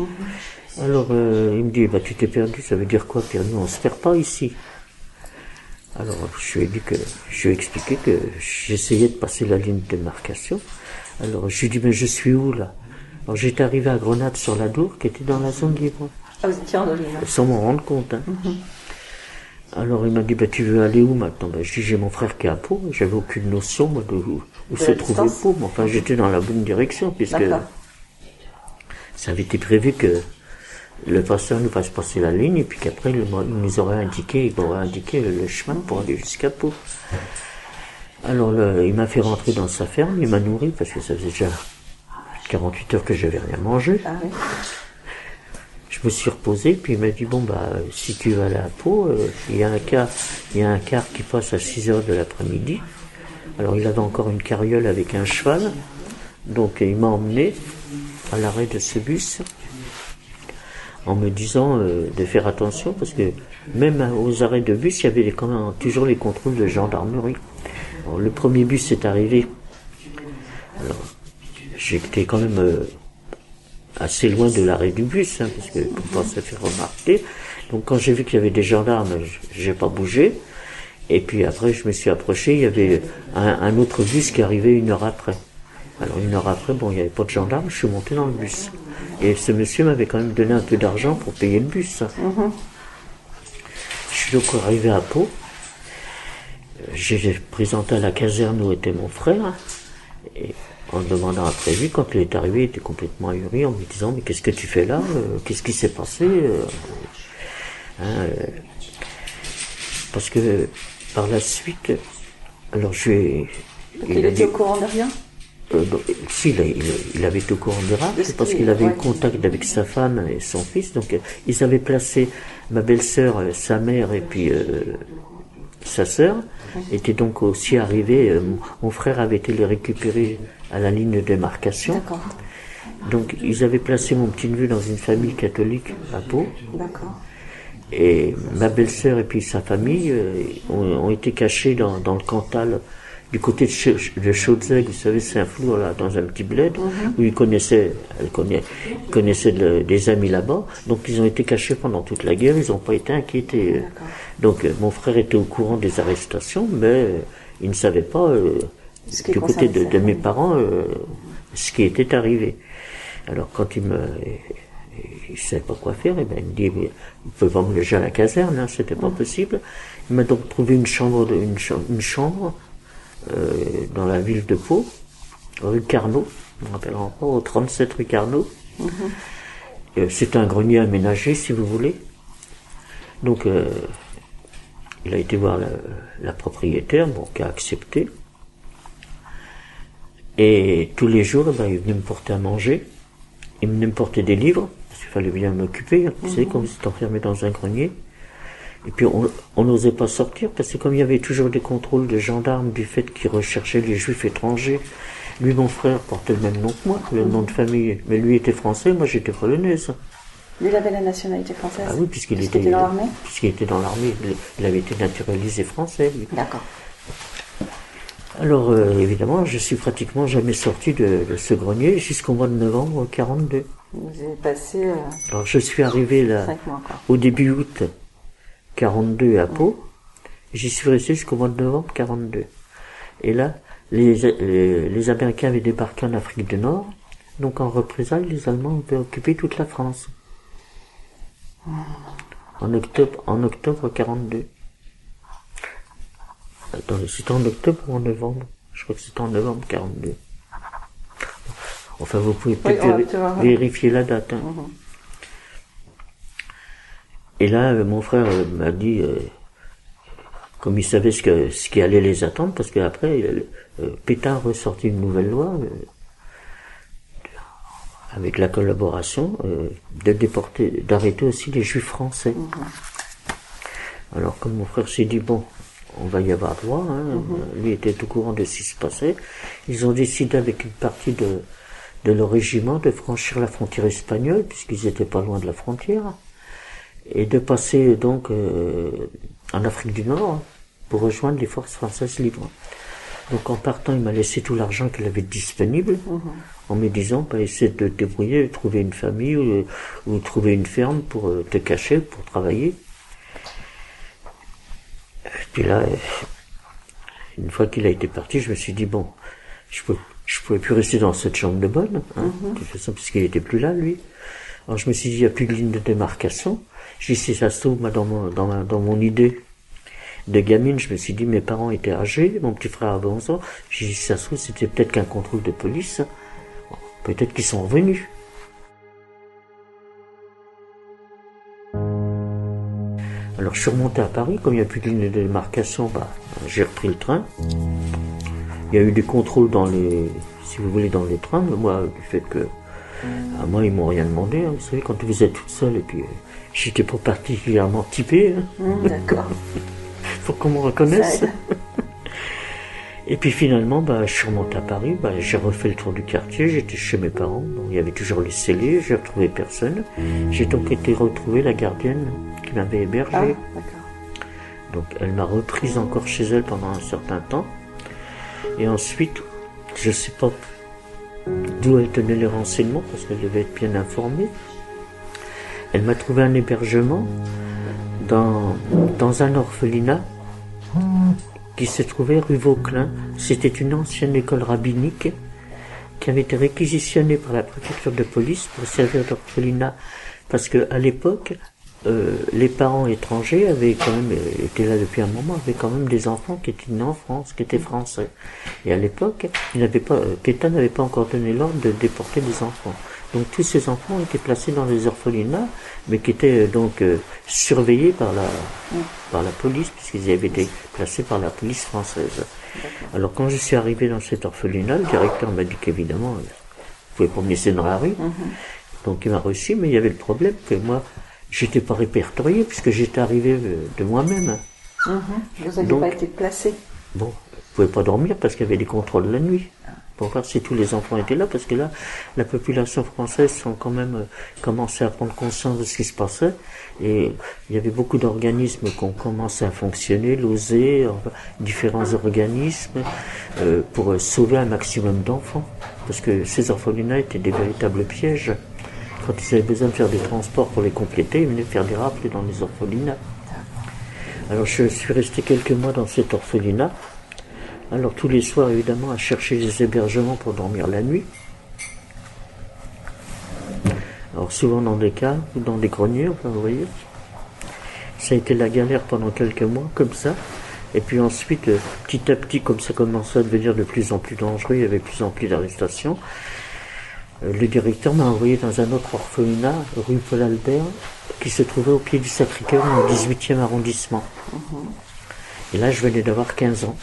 Alors euh, il me dit bah, Tu t'es perdu, ça veut dire quoi perdu On se perd pas ici. Alors, je lui ai dit que, je lui ai expliqué que j'essayais de passer la ligne de démarcation. Alors, je lui ai dit, mais je suis où, là? Alors, j'étais arrivé à Grenade sur la Dour, qui était dans la zone libre. Ah, vous étiez en Sans m'en rendre compte, hein. Mhm. Alors, il m'a dit, bah, tu veux aller où maintenant? Ben, je dis, j'ai mon frère qui est à Pau. J'avais aucune notion, moi, de où, se trouvait Pau. Mais enfin, j'étais dans la bonne direction, puisque ça avait été prévu que le pasteur nous fasse passer la ligne et puis qu'après il nous aurait indiqué, il m'aurait indiqué le chemin pour aller jusqu'à Pau. Alors il m'a fait rentrer dans sa ferme, il m'a nourri parce que ça faisait déjà 48 heures que j'avais rien mangé. Ah je me suis reposé, puis il m'a dit bon bah si tu vas à Pau, euh, il y a un car, il y a un car qui passe à 6 heures de l'après-midi. Alors il avait encore une carriole avec un cheval, donc il m'a emmené à l'arrêt de ce bus en me disant euh, de faire attention parce que même aux arrêts de bus, il y avait quand même toujours les contrôles de gendarmerie. le premier bus est arrivé. Alors, j'étais quand même euh, assez loin de l'arrêt du bus, hein, parce que pour pas se faire remarquer. Donc quand j'ai vu qu'il y avait des gendarmes, j'ai pas bougé. Et puis après, je me suis approché, il y avait un, un autre bus qui arrivait une heure après. Alors une heure après, bon, il n'y avait pas de gendarme, je suis monté dans le bus. Et ce monsieur m'avait quand même donné un peu d'argent pour payer le bus. Mhm. Je suis donc arrivé à Pau. J'ai présenté à la caserne où était mon frère. Et en demandant après lui, quand il est arrivé, il était complètement ahuri en me disant Mais qu'est-ce que tu fais là euh, Qu'est-ce qui s'est passé euh, hein, euh, Parce que par la suite, alors je vais. Il, était au courant de rien? Euh, si, il, avait été au courant des parce qu'il avait eu contact avec sa femme et son fils. Donc, euh, ils avaient placé ma belle-sœur, euh, sa mère et puis sa sœur étaient donc aussi arrivés. mon frère avait été les récupérer à la ligne de démarcation. Donc, ils avaient placé mon petit neveu dans une famille catholique à Pau. Et ma belle-sœur et puis sa famille ont, été cachés dans, dans le Cantal du côté de, Chaudzeg, vous savez, c'est un flou là, dans un petit bled, mhm. où ils connaissaient, elle connaissait des amis là-bas. Donc ils ont été cachés pendant toute la guerre, ils n'ont pas été inquiétés. Donc euh, mon frère était au courant des arrestations, mais euh, il ne savait pas euh, du côté de, mes parents ce qui était arrivé. Alors quand il me il savait pas quoi faire, et ben il me dit il peut pas me loger à la caserne, hein, c'était pas possible. Il m'a donc trouvé une chambre, une, une chambre euh, dans la ville de Pau, rue Carnot, je me rappelle encore, au 37 rue Carnot. Mhm. Euh, c'est un grenier aménagé, si vous voulez. Donc, euh, il a été voir la, la propriétaire, bon, qui a accepté. Et tous les jours, ben, il venait me porter à manger. Il venait me porter des livres, parce qu'il fallait bien m'occuper. Vous savez, vous êtes enfermé dans un grenier. Et puis on n'osait pas sortir, parce que comme il y avait toujours des contrôles de gendarmes du fait qu'ils recherchaient les juifs étrangers, lui, mon frère, portait le même nom que moi, le nom de famille. Mais lui était français, moi j'étais polonaise. Lui, il avait la nationalité française. Ah oui, puisqu'il était, était dans l'armée puisqu'il était dans l'armée, il- avait été naturalisé français. D'accord. Alors euh, évidemment, je suis pratiquement jamais sorti de, de ce grenier jusqu'au mois de novembre 42. Vous avez passé euh, Alors je suis arrivé là mois, au début août 42 à Pau. J'y suis resté jusqu'au mois de novembre 42. Et là, les, les, les Américains avaient débarqué en Afrique du Nord. Donc en représailles, les Allemands avaient occupé toute la France. En octobre, en octobre 42. Attendez, c'était en octobre ou en novembre Je crois que c'était en novembre 42. Enfin, vous pouvez peut-être vérifier la date. hein. Mhm. Et là, euh, mon frère euh, m'a dit, euh, comme il savait ce, que, ce qui allait les attendre, parce qu'après, euh, Pétain a ressorti une nouvelle loi euh, avec la collaboration de déporter, d'arrêter aussi les juifs français. Alors, comme mon frère s'est dit, bon, on va y avoir droit, hein, euh, lui était au courant de ce qui se passait, ils ont décidé avec une partie de, de leur régiment de franchir la frontière espagnole, puisqu'ils étaient pas loin de la frontière et de passer donc euh, en Afrique du Nord hein, pour rejoindre les forces françaises libres. Donc en partant, il m'a laissé tout l'argent qu'il avait disponible, en me disant, bah, essaie de te débrouiller, trouver une famille ou, ou trouver une ferme pour euh, te cacher, pour travailler. Et puis là, euh, une fois qu'il a été parti, je me suis dit, bon, je je pouvais plus rester dans cette chambre de bonne, hein, de toute façon, puisqu'il était plus là, lui. Alors je me suis dit, il n'y a plus de ligne de démarcation. J'ai dit, si ça se trouve, moi, dans mon, dans, ma- dans mon idée de gamine, je me suis dit, mes parents étaient âgés, mon petit frère avait 11 ans. J'ai dit, si ça se trouve, c'était peut-être qu'un contrôle de police. Peut-être qu'ils sont revenus. Alors je suis remonté à Paris, comme il n'y a plus de ligne de démarcation, bah, j'ai repris le train. Il y a eu des contrôles dans les, si vous voulez, dans les trains, mais moi, du fait que, à moi, ils m'ont rien demandé, hein. vous savez, quand vous êtes toute seule, et puis, euh, j'étais pas particulièrement typé, hein. Mhm, D'accord. <laughs> faut qu'on me reconnaisse. <laughs> Et puis finalement, bah, je suis remonté à Paris, bah, j'ai refait le tour du quartier, j'étais chez mes parents, donc il y avait toujours les scellés, j'ai retrouvé personne. J'ai donc été retrouver la gardienne qui m'avait hébergé. Ah. Donc elle m'a reprise encore chez elle pendant un certain temps. Et ensuite, je sais pas d'où elle tenait les renseignements, parce qu'elle devait être bien informée. Elle m'a trouvé un hébergement dans, dans un orphelinat qui se trouvait rue Vauclin. C'était une ancienne école rabbinique qui avait été réquisitionnée par la préfecture de police pour servir d'orphelinat. Parce que à l'époque, euh, les parents étrangers avaient quand même, euh, étaient là depuis un moment, avaient quand même des enfants qui étaient nés en France, qui étaient français. Et à l'époque, il n'avait pas, euh, Pétain n'avait pas encore donné l'ordre de déporter des enfants. Donc tous ces enfants étaient placés dans les orphelinats, mais qui étaient euh, donc euh, surveillés par la, par la police, puisqu'ils avaient été placés par la police française. Alors quand je suis arrivé dans cet orphelinat, le directeur m'a dit qu'évidemment, euh, vous pouvez pas me laisser dans la rue. Donc il m'a reçu, mais il y avait le problème que moi, j'étais pas répertorié, puisque j'étais arrivé de moi-même. Mhm. Vous n'aviez Donc- pas été placé. Bon, je pouvais pas dormir parce qu'il y avait des contrôles la nuit. Pour voir si tous les enfants étaient là, parce que là, la population française sont quand même euh, commencé à prendre conscience de ce qui se passait. Et il y avait beaucoup d'organismes qui ont commencé à fonctionner, l'OSE, différents organismes, euh, pour euh, sauver un maximum d'enfants. Parce que ces orphelinats étaient des véritables pièges. Quand ils avaient besoin de faire des transports pour les compléter, ils venaient faire des rafles dans les orphelinats. Alors je suis resté quelques mois dans cet orphelinat. Alors tous les soirs, évidemment, à chercher des hébergements pour dormir la nuit. Alors souvent dans des caves ou dans des greniers, enfin, vous voyez. Ça a été la galère pendant quelques mois, comme ça. Et puis ensuite, euh, petit à petit, comme ça commençait à devenir de plus en plus dangereux, il y avait de plus en plus d'arrestations. euh, Le directeur m'a envoyé dans un autre orphelinat, rue Paul Albert, qui se trouvait au pied du Sacré-Cœur, dans le 18e arrondissement. Et là, je venais d'avoir 15 ans.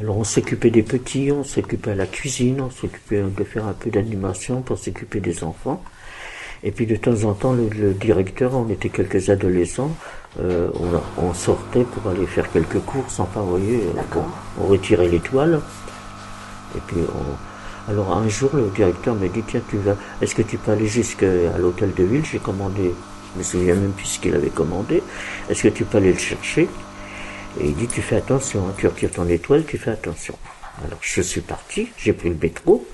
Alors on s'occupait des petits, on s'occupait à la cuisine, on s'occupait de faire un peu d'animation pour s'occuper des enfants. Et puis de temps en temps, le, directeur, on était quelques adolescents, euh, on, sortait pour aller faire quelques courses, enfin, vous voyez, on, retirait l'étoile. Et puis, alors un jour, le directeur m'a dit, tiens, tu vas, est-ce que tu peux aller jusqu'à l'hôtel de ville? J'ai commandé, je me souviens même plus ce qu'il avait commandé. Est-ce que tu peux aller le chercher? Et il dit, tu fais attention, hein, tu retires ton étoile, tu fais attention. Alors je suis parti, j'ai pris le métro,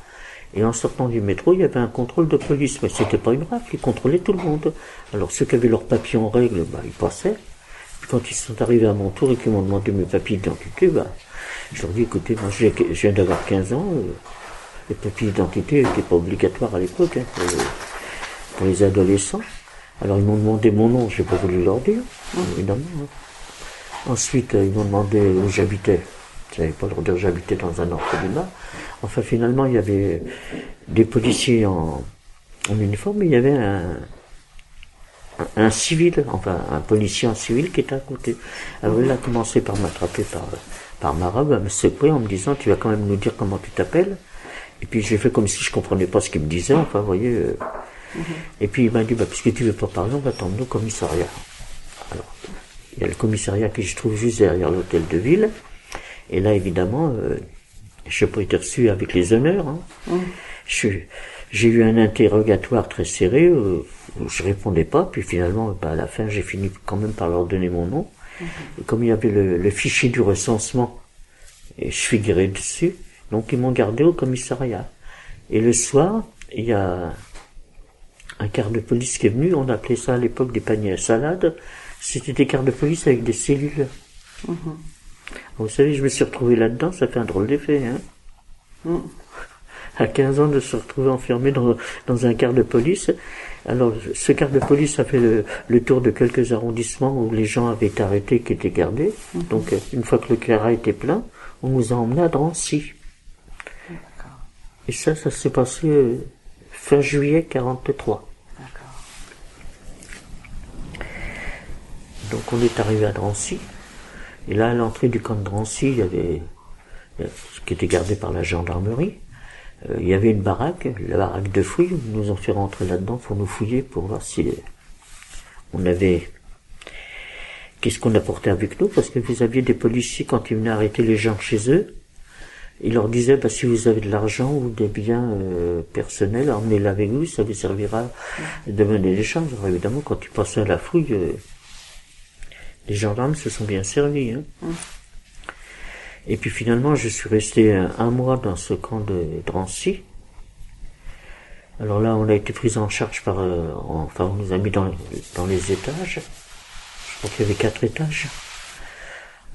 et en sortant du métro, il y avait un contrôle de police. Mais c'était pas une rafle, ils contrôlaient tout le monde. Alors ceux qui avaient leurs papiers en règle, bah, ils passaient. Puis quand ils sont arrivés à mon tour et qu'ils m'ont demandé mes papiers d'identité, bah, je leur dis, écoutez, moi je viens d'avoir 15 ans, euh, les papiers d'identité n'étaient pas obligatoires à l'époque hein, pour, les adolescents. Alors ils m'ont demandé mon nom, je n'ai pas voulu leur dire, évidemment. Hein. Ensuite, ils m'ont demandé où j'habitais. Je n'avais pas leur dire j'habitais dans un orphelinat. Enfin, finalement, il y avait des policiers en, uniforme, mais il y avait un, un, civil, enfin un policier en civil qui était à côté. Alors il a commencé par m'attraper par, par ma robe, à me secouer en me disant tu vas quand même nous dire comment tu t'appelles. Et puis j'ai fait comme si je comprenais pas ce qu'il me disait, enfin vous voyez. Euh. Mhm. Et puis il m'a dit bah, puisque tu veux pas parler, on va t'emmener au commissariat. Il y a le commissariat qui se trouve juste derrière l'hôtel de ville. Et là évidemment, euh, je pas été reçu avec les honneurs. Hein. J'ai eu un interrogatoire très serré, euh, où je répondais pas, puis finalement, bah, à la fin, j'ai fini quand même par leur donner mon nom. Et comme il y avait le, fichier du recensement, et je figurais dessus, donc ils m'ont gardé au commissariat. Et le soir, il y a un quart de police qui est venu, on appelait ça à l'époque des paniers à salade, c'était des quarts de police avec des cellules. Mhm. Vous savez, je me suis retrouvé là-dedans, ça fait un drôle d'effet. Hein mm. À 15 ans, de se retrouver enfermé dans, dans un quart de police. Alors, ce quart de police a fait le, tour de quelques arrondissements où les gens avaient été arrêtés, qui étaient gardés. Mm-hmm. Donc, une fois que le quart était plein, on nous a emmenés à Drancy. Et ça, ça s'est passé euh, fin juillet 43. Donc, on est arrivé à Drancy. Et là, à l'entrée du camp de Drancy, il y avait, ce qui était gardé par la gendarmerie, euh, il y avait une baraque, la baraque de fouilles, ils nous ont fait rentrer là-dedans pour nous fouiller, pour voir si on avait, qu'est-ce qu'on apportait avec nous, parce que vous aviez des policiers, quand ils venaient arrêter les gens chez eux, ils leur disaient, bah, si vous avez de l'argent ou des biens euh, personnels, emmenez-les avec vous, ça vous servira de mener l'échange. Alors évidemment, quand ils passaient à la fouille, euh, les gendarmes se sont bien servis. Hein. Hum. Et puis finalement, je suis resté un, mois dans ce camp de Drancy. Alors là, on a été pris en charge par, euh, enfin, on nous a mis dans, dans les étages. Je crois qu'il y avait quatre étages.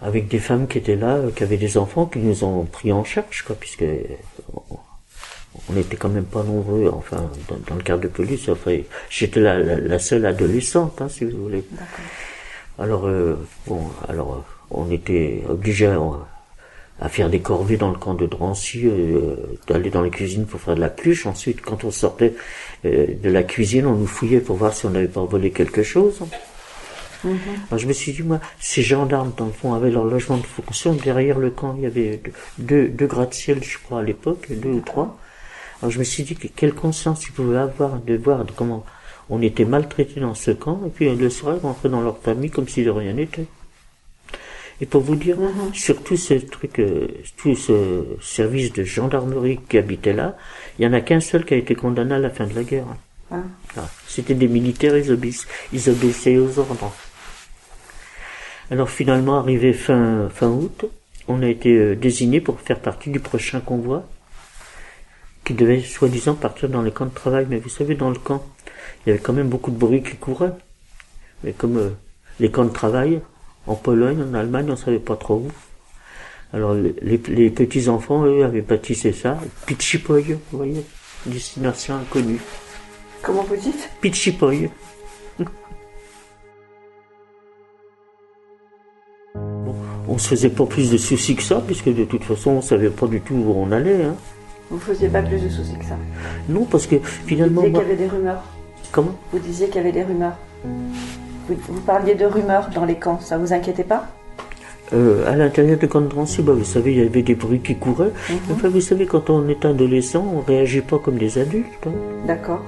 Avec des femmes qui étaient là, qui avaient des enfants, qui nous ont pris en charge, quoi, puisque on n'était quand même pas nombreux, enfin, dans, le cadre de police. Enfin, j'étais la, la, seule adolescente, hein, si vous voulez. Alors, euh, bon, alors, euh, on était obligé à, faire des corvées dans le camp de Drancy, euh, d'aller dans la cuisine pour faire de la pluche. Ensuite, quand on sortait de la cuisine, on nous fouillait pour voir si on n'avait pas volé quelque chose. Mhm. Alors je me suis dit, moi, ces gendarmes, dans le fond, avaient leur logement de fonction. Derrière le camp, il y avait deux, deux gratte-ciel, je crois, à l'époque, deux ou trois. Alors je me suis dit, quelle conscience ils pouvaient avoir de voir comment on était maltraités dans ce camp, et puis le soir, ils rentraient dans leur famille comme si de rien n'était. Et pour vous dire, mhm. sur tout ce truc, euh, tout ce service de gendarmerie qui habitait là, il y en a qu'un seul qui a été condamné à la fin de la guerre. Ah. Ah, c'était des militaires, ils, ils obéissaient aux ordres. Alors finalement, arrivé fin, fin août, on a été euh, désigné pour faire partie du prochain convoi qui devait soi-disant partir dans les camps de travail. Mais vous savez, dans le camp, il y avait quand même beaucoup de bruit qui courait. Mais comme euh, les camps de travail, en Pologne, en Allemagne, on ne savait pas trop où. Alors les, petits enfants, eux, avaient baptisé ça Pichipoy, vous voyez, destination inconnue. Comment vous dites? Pichipoy. <laughs> on se faisait pas plus de soucis que ça, puisque de toute façon, on savait pas du tout où on allait. Hein. Vous faisiez pas plus de soucis que ça? Non, parce que finalement. Vous disiez qu'il y avait des rumeurs Comment Vous disiez qu'il y avait des rumeurs Vous, vous parliez de rumeurs dans les camps, ça vous inquiétait pas Euh, à l'intérieur de camp de Drancy, bah, vous savez, il y avait des bruits qui couraient. Enfin, vous savez, quand on est adolescent, on réagit pas comme des adultes. hein. D'accord.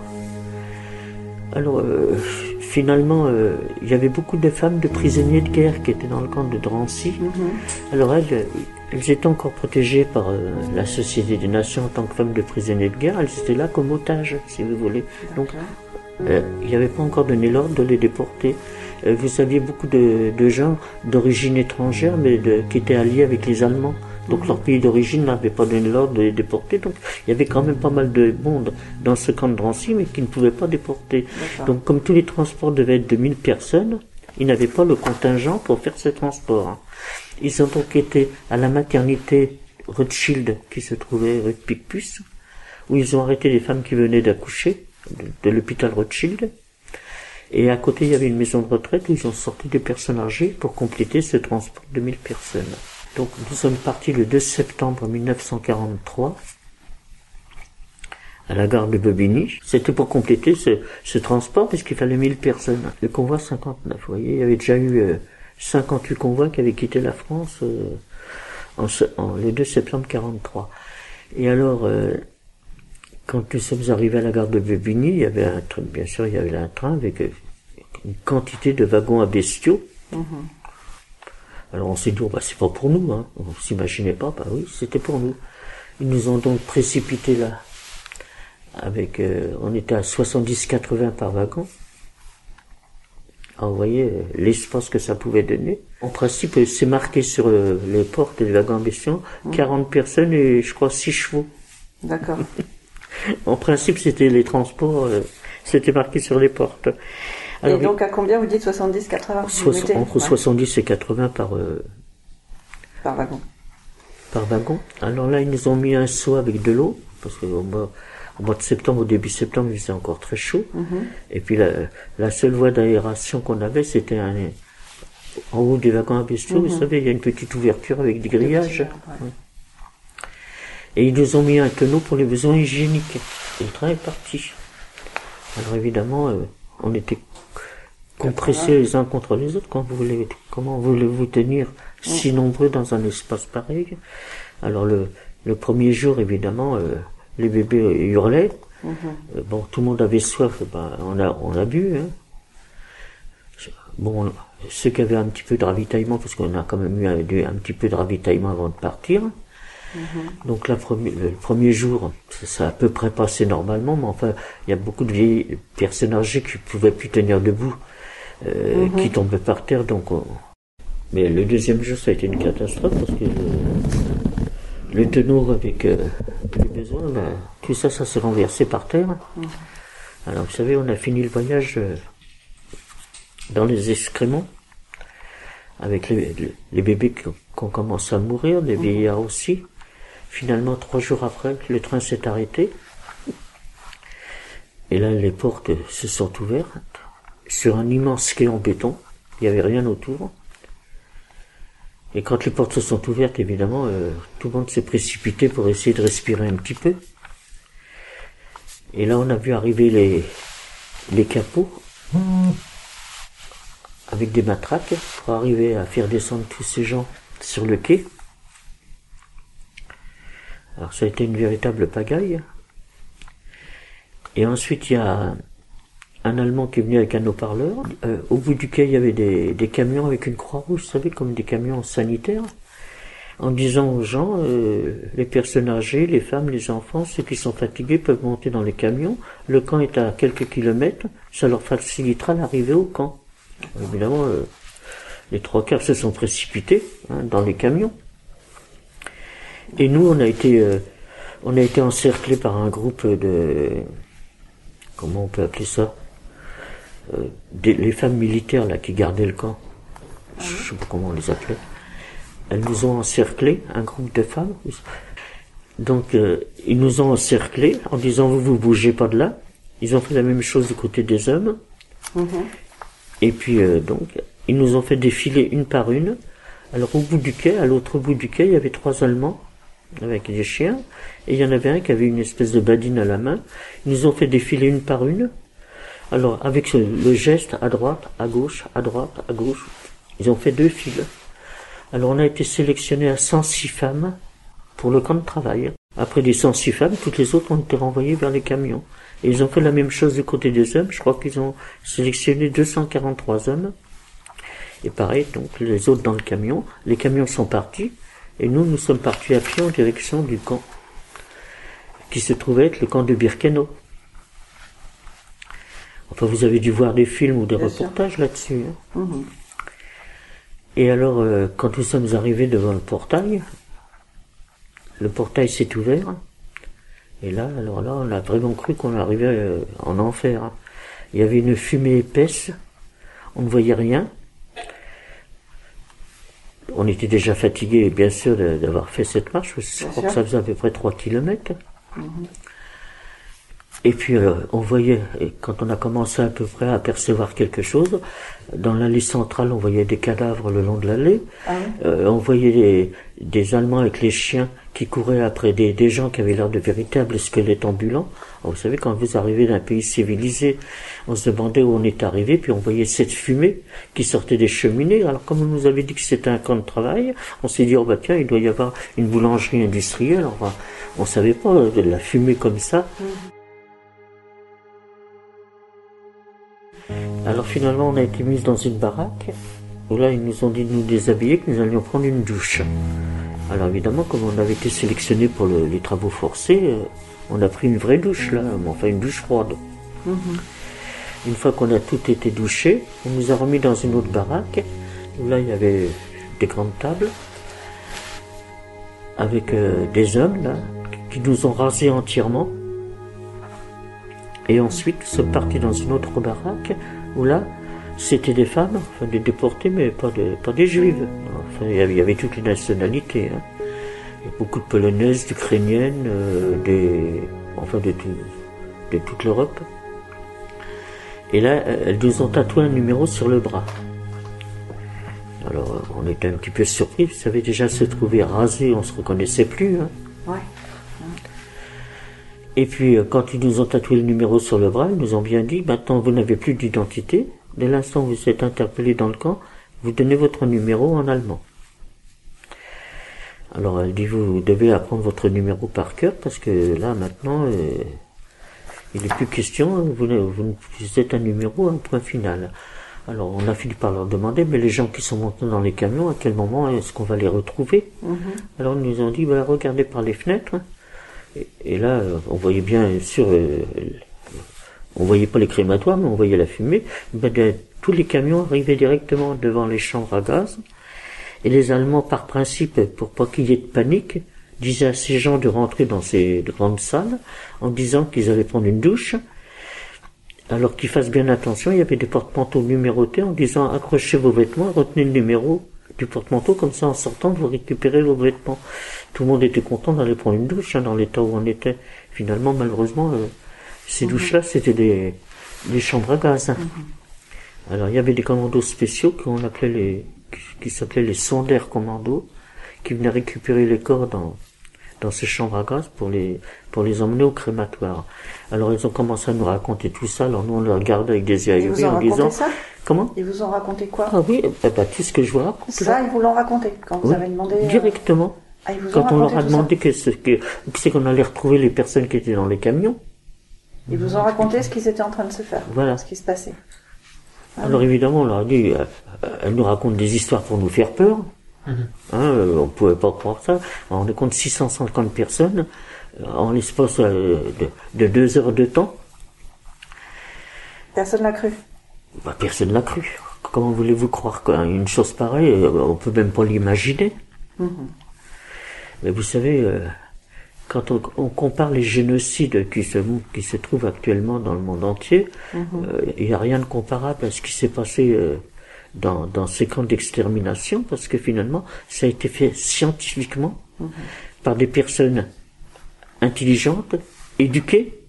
Alors, euh, finalement, euh, il y avait beaucoup de femmes de prisonniers de guerre qui étaient dans le camp de Drancy. Alors, elles, elles étaient encore protégées par euh, la Société des Nations en tant que femmes de prisonniers de guerre. Elles étaient là comme otages, si vous voulez. Donc, euh, il n'y avait pas encore donné l'ordre de les déporter. Euh, vous saviez beaucoup de, de gens d'origine étrangère, mais de, qui étaient alliés avec les Allemands. Donc leur pays d'origine n'avait pas donné l'ordre de les déporter. Donc il y avait quand même pas mal de monde dans ce camp de Drancy, mais qui ne pouvaient pas déporter. Donc comme tous les transports devaient être de 1000 personnes, ils n'avaient pas le contingent pour faire ce transport. hein. Ils ont donc été à la maternité Rothschild qui se trouvait rue Picpus, où ils ont arrêté les femmes qui venaient d'accoucher de, l'hôpital Rothschild. Et à côté, il y avait une maison de retraite où ils ont sorti des personnes âgées pour compléter ce transport de 1000 personnes. Donc nous sommes partis le 2 septembre 1943 à la gare de Bobigny. C'était pour compléter ce, ce transport puisqu'il fallait 1000 personnes. Le convoi 59, vous voyez, il y avait déjà eu euh, 58 convois qui avaient quitté la France euh, en, en- le 2 septembre 43. Et alors, euh, quand nous sommes arrivés à la gare de Bobigny, il y avait un train, bien sûr, il y avait un train avec euh, une quantité de wagons à bestiaux. Alors on s'est dit, oh, bah, c'est pas pour nous, hein. On s'imaginait pas, bah oui, c'était pour nous. Ils nous ont donc précipités là. Avec, euh, on était à 70-80 par wagon. Alors, vous voyez euh, l'espace que ça pouvait donner. En principe, euh, c'est marqué sur les portes des wagons à bestiaux, 40 personnes et je crois 6 chevaux. D'accord. <laughs> <laughs> En principe, c'était les transports, euh, c'était marqué sur les portes. Et donc à combien vous dites 70, 80 vous soix- mettez entre Ouais, 70 et 80 par, euh, par wagon. par wagon. Alors là, ils nous ont mis un seau avec de l'eau, parce qu'au mois, au mois de septembre, au début septembre, il faisait encore très chaud. Et puis la, la seule voie d'aération qu'on avait, c'était un, en haut des wagons à bestiaux, vous savez, il y a une petite ouverture avec des grillages. Et ils nous ont mis un tonneau pour les besoins hygiéniques. Et le train est parti. Alors évidemment, euh, on était compressés les uns contre les autres. Quand vous voulez, comment voulez-vous tenir si nombreux dans un espace pareil? Alors le, le premier jour, évidemment, euh, les bébés hurlaient. Euh, bon, tout le monde avait soif, ben, on a, on a bu. Hein. Bon, ceux qui avaient un petit peu de ravitaillement, parce qu'on a quand même eu un petit peu de ravitaillement avant de partir. Donc la premi- le premier jour, ça, a à peu près passé normalement, mais enfin, il y a beaucoup de vieilles personnes âgées qui pouvaient plus tenir debout, euh, qui tombaient par terre. Donc, on- mais le deuxième jour, ça a été une catastrophe parce que le, le tonneau avec euh, les besoins, ben, tout ça, ça s'est renversé par terre. Alors vous savez, on a fini le voyage euh, dans les excréments avec les, les- bébés qui ont, qui ont commencé à mourir, les vieillards aussi. Finalement, trois jours après, le train s'est arrêté. Et là, les portes se sont ouvertes sur un immense quai en béton. Il n'y avait rien autour. Et quand les portes se sont ouvertes, évidemment, euh, tout le monde s'est précipité pour essayer de respirer un petit peu. Et là, on a vu arriver les, les capots avec des matraques pour arriver à faire descendre tous ces gens sur le quai. Alors ça a été une véritable pagaille. Et ensuite il y a un Allemand qui est venu avec un haut-parleur. Euh, au bout du quai il y avait des, des camions avec une croix rouge, vous savez, comme des camions sanitaires. En disant aux gens, euh, les personnes âgées, les femmes, les enfants, ceux qui sont fatigués peuvent monter dans les camions. Le camp est à quelques kilomètres, ça leur facilitera l'arrivée au camp. Évidemment, euh, les trois quarts se sont précipités hein, dans les camions. Et nous, on a été, euh, on a été encerclés par un groupe de, comment on peut appeler ça, Euh, des, les femmes militaires là qui gardaient le camp. Je sais pas comment on les appelait. Elles nous ont encerclés, un groupe de femmes. Donc, euh, ils nous ont encerclés en disant vous vous bougez pas de là. Ils ont fait la même chose du côté des hommes. Et puis euh, donc, ils nous ont fait défiler une par une. Alors au bout du quai, à l'autre bout du quai, il y avait trois Allemands avec des chiens, et il y en avait un qui avait une espèce de badine à la main. Ils nous ont fait défiler une par une. Alors, avec le geste à droite, à gauche, à droite, à gauche, ils ont fait deux files. Alors, on a été sélectionné à 106 femmes pour le camp de travail. Après les 106 femmes, toutes les autres ont été renvoyées vers les camions. Et ils ont fait la même chose du côté des hommes. Je crois qu'ils ont sélectionné 243 hommes. Et pareil, donc les autres dans le camion. Les camions sont partis. Et nous, nous sommes partis à pied en direction du camp. Qui se trouvait être le camp de Birkenau. Enfin, vous avez dû voir des films ou des Bien reportages là-dessus. hein. Mhm. Et alors, euh, quand nous sommes arrivés devant le portail, le portail s'est ouvert. Et là, alors là, on a vraiment cru qu'on arrivait euh, en enfer. hein. Il y avait une fumée épaisse, on ne voyait rien. On était déjà fatigués, bien sûr, d'avoir fait cette marche. Je crois que ça faisait à peu près 3 kilomètres. Et puis, euh, on voyait, et quand on a commencé à peu près à apercevoir quelque chose, dans l'allée centrale, on voyait des cadavres le long de l'allée. Ah oui Euh, on voyait des, des Allemands avec les chiens qui couraient après des, des gens qui avaient l'air de véritables squelettes ambulants. Alors, vous savez, quand vous arrivez d'un pays civilisé, on se demandait où on est arrivé, puis on voyait cette fumée qui sortait des cheminées. Alors, comme on nous avait dit que c'était un camp de travail, on s'est dit, oh bah tiens, il doit y avoir une boulangerie industrielle. Enfin, on savait pas euh, de la fumée comme ça. Alors finalement, on a été mis dans une baraque où là, ils nous ont dit de nous déshabiller, que nous allions prendre une douche. Alors évidemment, comme on avait été sélectionné pour le- les travaux forcés, euh, on a pris une vraie douche là, mais enfin une douche froide. Une fois qu'on a tout été douché, on nous a remis dans une autre baraque où là, il y avait des grandes tables avec euh, des hommes là qui nous ont rasés entièrement. Et ensuite, nous sommes partis dans une autre baraque où là, c'était des femmes, enfin des déportés, mais pas, de, pas des juives. Enfin, il y avait, avait toutes les nationalités. hein. Beaucoup de polonaises, d'ukrainiennes, euh, enfin de, de toute l'Europe. Et là, elles nous ont tatoué un numéro sur le bras. Alors, on était un petit peu surpris. Vous savez, déjà se trouver rasé, on se reconnaissait plus. hein. Ouais. Et puis, euh, quand ils nous ont tatoué le numéro sur le bras, ils nous ont bien dit, maintenant vous n'avez plus d'identité. Dès l'instant où vous êtes interpellé dans le camp, vous donnez votre numéro en allemand. Alors elle dit, vous devez apprendre votre numéro par cœur, parce que là, maintenant, euh, il n'est plus question, vous, ne- vous, ne- vous êtes un numéro, un point final. Alors on a fini par leur demander, mais les gens qui sont montés dans les camions, à quel moment est-ce qu'on va les retrouver? Alors ils nous ont dit, bah, regardez par les fenêtres. Et, là, on voyait bien sûr, euh, on voyait pas les crématoires, mais on voyait la fumée. Ben, tous les camions arrivaient directement devant les chambres à gaz. Et les Allemands, par principe, pour pas qu'il y ait de panique, disaient à ces gens de rentrer dans ces grandes salles en disant qu'ils allaient prendre une douche. Alors qu'ils fassent bien attention, il y avait des porte-manteaux numérotés en disant accrochez vos vêtements, retenez le numéro du porte-manteau, comme ça en sortant vous récupérez vos vêtements. Tout le monde était content d'aller prendre une douche hein, dans l'état où on était. Finalement, malheureusement, euh, ces douches-là, c'était des, des chambres à gaz. hein. Alors il y avait des commandos spéciaux qu'on appelait les, qui, s'appelaient les sondaires commandos, qui venaient récupérer les corps dans, dans ces chambres à gaz pour les, pour les emmener au crématoire. Alors ils ont commencé à nous raconter tout ça, alors nous on les regardait avec des yeux en disant, comment? Ils vous ont raconté quoi Ah oui, eh ben, tout ce que je vous raconte Ça, là. ils vous l'ont raconté quand vous Oui, avez demandé. euh, Directement. Ah, ils vous ont Quand on leur a demandé que ce que, que c'est qu'on allait retrouver les personnes qui étaient dans les camions. Ils vous ont raconté ce qu'ils étaient en train de se faire. Voilà. Ce qui se passait. Ah Alors évidemment, on leur a dit, euh, euh, elle nous raconte des histoires pour nous faire peur. Hein, euh, on pouvait pas croire ça. On est compte 650 personnes euh, en l'espace euh, de, de deux heures de temps. Personne l'a cru. Bah, personne l'a cru. Comment voulez-vous croire qu'une chose pareille, euh, on peut même pas l'imaginer? Mais vous savez, euh, quand on, on compare les génocides qui se, qui se trouvent actuellement dans le monde entier, euh, il n'y a rien de comparable à ce qui s'est passé euh, dans, dans ces camps d'extermination, parce que finalement, ça a été fait scientifiquement par des personnes intelligentes, éduquées.